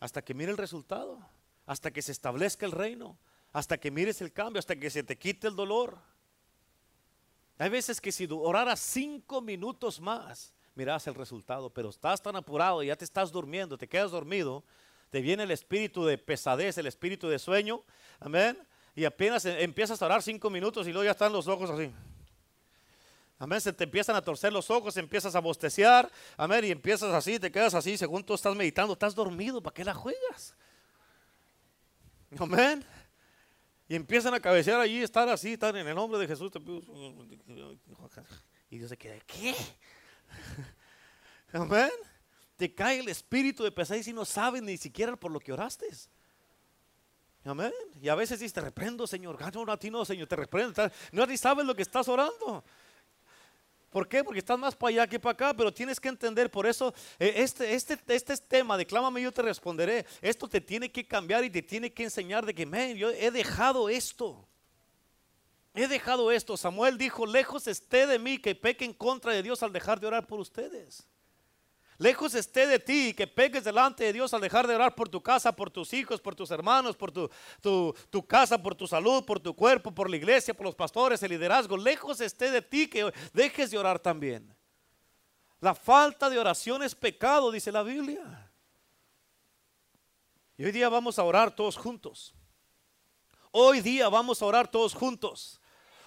Hasta que mire el resultado. Hasta que se establezca el reino. Hasta que mires el cambio. Hasta que se te quite el dolor. Hay veces que si oraras cinco minutos más, miras el resultado. Pero estás tan apurado, ya te estás durmiendo, te quedas dormido. Te viene el espíritu de pesadez, el espíritu de sueño. Amén y apenas em, empiezas a orar cinco minutos y luego ya están los ojos así. Amén, se te empiezan a torcer los ojos, empiezas a bosteciar, amén, y empiezas así, te quedas así, según tú estás meditando, estás dormido, ¿para qué la juegas? Amén. Y empiezan a cabecear allí, estar así, estar en el nombre de Jesús. Y Dios se queda, ¿qué? Amén. Te cae el espíritu de pesadez y no sabes ni siquiera por lo que oraste. Amén. Y a veces dices, te reprendo, Señor. Ah, no, a no, Señor, te reprendo. No ni sabes lo que estás orando. ¿Por qué? Porque estás más para allá que para acá, pero tienes que entender, por eso eh, este, este, este tema de clámame yo te responderé, esto te tiene que cambiar y te tiene que enseñar de que, man, yo he dejado esto. He dejado esto. Samuel dijo, lejos esté de mí que peque en contra de Dios al dejar de orar por ustedes. Lejos esté de ti que pegues delante de Dios al dejar de orar por tu casa, por tus hijos, por tus hermanos, por tu, tu, casa, por tu salud, por tu cuerpo, por la iglesia, por los pastores, el liderazgo. Lejos esté de ti que dejes de orar también. La falta de oración es pecado, dice la Biblia. Y hoy día vamos a orar todos juntos. Hoy día vamos a orar todos juntos.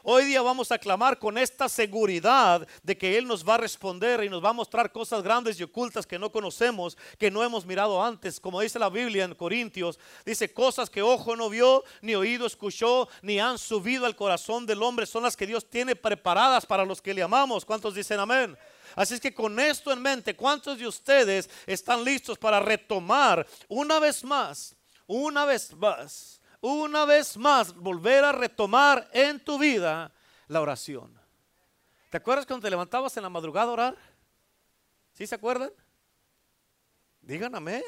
Hoy día vamos a clamar con esta seguridad de que Él nos va a responder y nos va a mostrar cosas grandes y ocultas que no conocemos, que no hemos mirado antes. Como dice la Biblia en Corintios, dice cosas que ojo no vio, ni oído escuchó, ni han subido al corazón del hombre, son las que Dios tiene preparadas para los que le amamos. ¿Cuántos dicen amén? Así es que con esto en mente, ¿cuántos de ustedes están listos para retomar una vez más, una vez más? Una vez más volver a retomar en tu vida la oración. ¿Te acuerdas cuando te levantabas en la madrugada a orar? ¿Sí se acuerdan? Digan amén.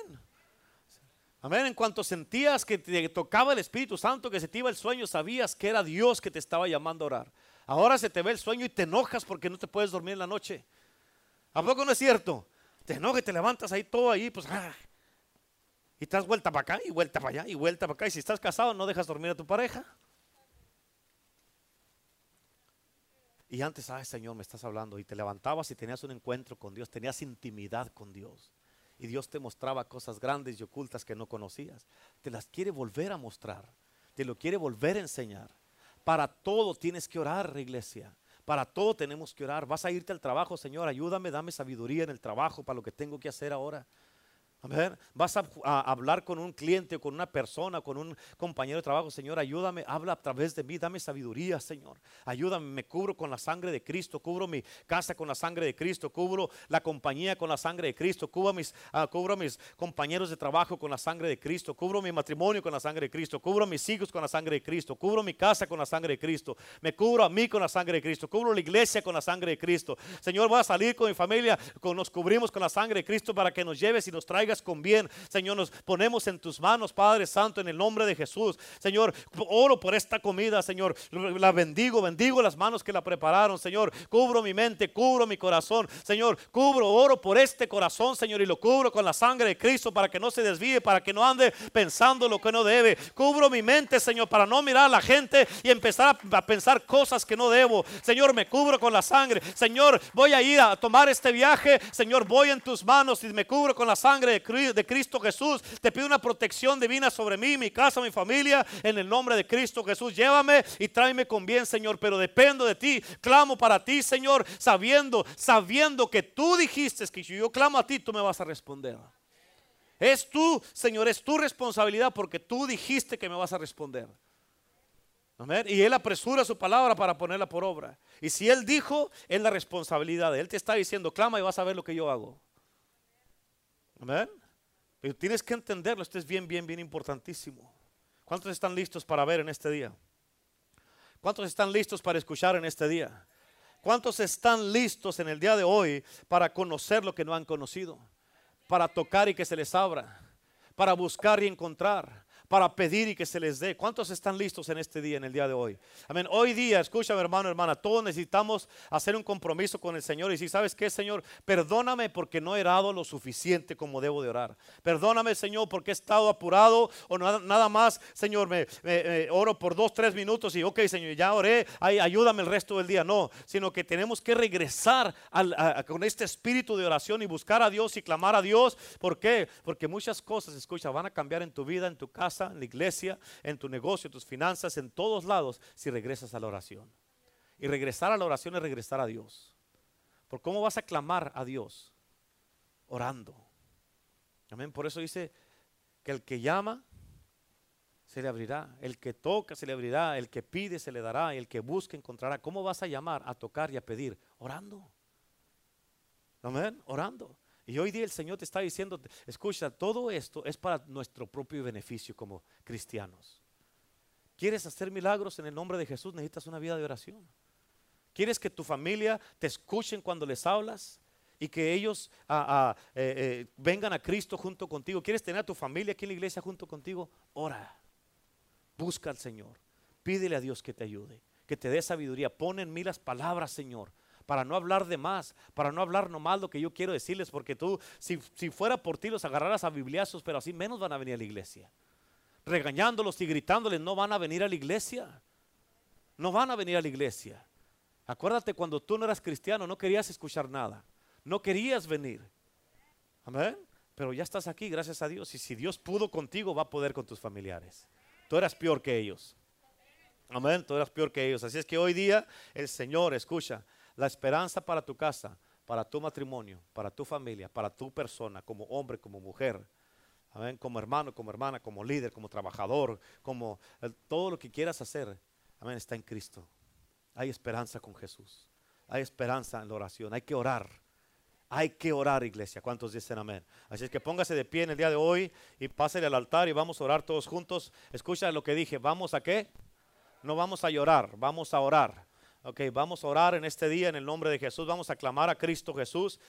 Amén. En cuanto sentías que te tocaba el Espíritu Santo, que se te iba el sueño, sabías que era Dios que te estaba llamando a orar. Ahora se te ve el sueño y te enojas porque no te puedes dormir en la noche. ¿A poco no es cierto? Te enojas te levantas ahí todo ahí, pues ah, y estás vuelta para acá y vuelta para allá y vuelta para acá. Y si estás casado, no dejas dormir a tu pareja. Y antes, ay Señor, me estás hablando. Y te levantabas y tenías un encuentro con Dios, tenías intimidad con Dios. Y Dios te mostraba cosas grandes y ocultas que no conocías. Te las quiere volver a mostrar. Te lo quiere volver a enseñar. Para todo tienes que orar, iglesia. Para todo tenemos que orar. Vas a irte al trabajo, Señor, ayúdame, dame sabiduría en el trabajo para lo que tengo que hacer ahora. Ver, vas a, hablar con un cliente con una persona, con un compañero de trabajo. Señor, ayúdame, habla a través de mí, dame sabiduría, Señor. Ayúdame, me cubro con la sangre de Cristo, cubro mi casa con la sangre de Cristo, cubro la compañía con la sangre de Cristo, cubro mis, uh, cubro mis compañeros de trabajo con la sangre de Cristo, cubro mi matrimonio con la sangre de Cristo, cubro mis hijos con la sangre de Cristo, cubro mi casa con la sangre de Cristo, me cubro a mí con la sangre de Cristo, cubro la iglesia con la sangre de Cristo. Señor, voy a salir con mi familia, nos cubrimos con la sangre de Cristo para que nos lleves y nos traigas con bien. Señor, nos ponemos en tus manos, Padre Santo, en el nombre de Jesús. Señor, oro por esta comida, Señor. La bendigo, bendigo las manos que la prepararon, Señor. Cubro mi mente, cubro mi corazón. Señor, cubro, oro por este corazón, Señor, y lo cubro con la sangre de Cristo para que no se desvíe, para que no ande pensando lo que no debe. Cubro mi mente, Señor, para no mirar a la gente y empezar a, a pensar cosas que no debo. Señor, me cubro con la sangre. Señor, voy a ir a tomar este viaje. Señor, voy en tus manos y me cubro con la sangre de Cristo Jesús. Te pido una protección divina sobre mí, mi casa, mi familia, en el nombre de Cristo Jesús. Llévame y tráeme con bien, Señor, pero dependo de ti. Clamo para ti, Señor, sabiendo, sabiendo que tú dijiste que si yo clamo a ti, tú me vas a responder. Es tú, Señor, es tu responsabilidad porque tú dijiste que me vas a responder. Y Él apresura su palabra para ponerla por obra. Y si Él dijo, es la responsabilidad. Él te está diciendo, clama y vas a ver lo que yo hago. Amén. Pero tienes que entenderlo, esto es bien, bien, bien importantísimo. ¿Cuántos están listos para ver en este día? ¿Cuántos están listos para escuchar en este día? ¿Cuántos están listos en el día de hoy para conocer lo que no han conocido? Para tocar y que se les abra, para buscar y encontrar, para pedir y que se les dé. ¿Cuántos están listos en este día, en el día de hoy? Amén. Hoy día, escúchame hermano, hermana, todos necesitamos hacer un compromiso con el Señor y si sabes qué, Señor, perdóname porque no he orado lo suficiente como debo de orar. Perdóname, Señor, porque he estado apurado o nada, más, Señor, me, oro por dos, tres minutos y ok, Señor, ya oré, ayúdame el resto del día. No, sino que tenemos que regresar con este espíritu de oración y buscar a Dios y clamar a Dios. ¿Por qué? Porque muchas cosas, escucha, van a cambiar en tu vida, en tu casa en la iglesia, en tu negocio, tus finanzas, en todos lados, si regresas a la oración. Y regresar a la oración es regresar a Dios. ¿Por cómo vas a clamar a Dios? Orando. Amén. Por eso dice que el que llama, se le abrirá. El que toca, se le abrirá. El que pide, se le dará. El que busca, encontrará. ¿Cómo vas a llamar, a tocar y a pedir? Orando. Amén. Orando. Y hoy día el Señor te está diciendo, escucha, todo esto es para nuestro propio beneficio como cristianos. ¿Quieres hacer milagros en el nombre de Jesús? Necesitas una vida de oración. ¿Quieres que tu familia te escuchen cuando les hablas? Y que ellos ah, ah, eh, eh, vengan a Cristo junto contigo. ¿Quieres tener a tu familia aquí en la iglesia junto contigo? Ora. Busca al Señor. Pídele a Dios que te ayude, que te dé sabiduría. Pon en mí las palabras, Señor para no hablar de más, para no hablar nomás lo que yo quiero decirles, porque tú, si, fuera por ti, los agarraras a bibliazos, pero así menos van a venir a la iglesia. Regañándolos y gritándoles, no van a venir a la iglesia. No van a venir a la iglesia. Acuérdate cuando tú no eras cristiano, no querías escuchar nada, no querías venir. Amén. Pero ya estás aquí, gracias a Dios. Y si Dios pudo contigo, va a poder con tus familiares. Tú eras peor que ellos. Amén, tú eras peor que ellos. Así es que hoy día el Señor, escucha, la esperanza para tu casa, para tu matrimonio, para tu familia, para tu persona, como hombre, como mujer, amén, como hermano, como hermana, como líder, como trabajador, como todo lo que quieras hacer, amén, está en Cristo. Hay esperanza con Jesús. Hay esperanza en la oración. Hay que orar. Hay que orar, iglesia. ¿Cuántos dicen amén? Así es que póngase de pie en el día de hoy y pásele al altar y vamos a orar todos juntos. Escucha lo que dije. ¿Vamos a qué? No vamos a llorar, vamos a orar. Ok, vamos a orar en este día en el nombre de Jesús. Vamos a clamar a Cristo Jesús.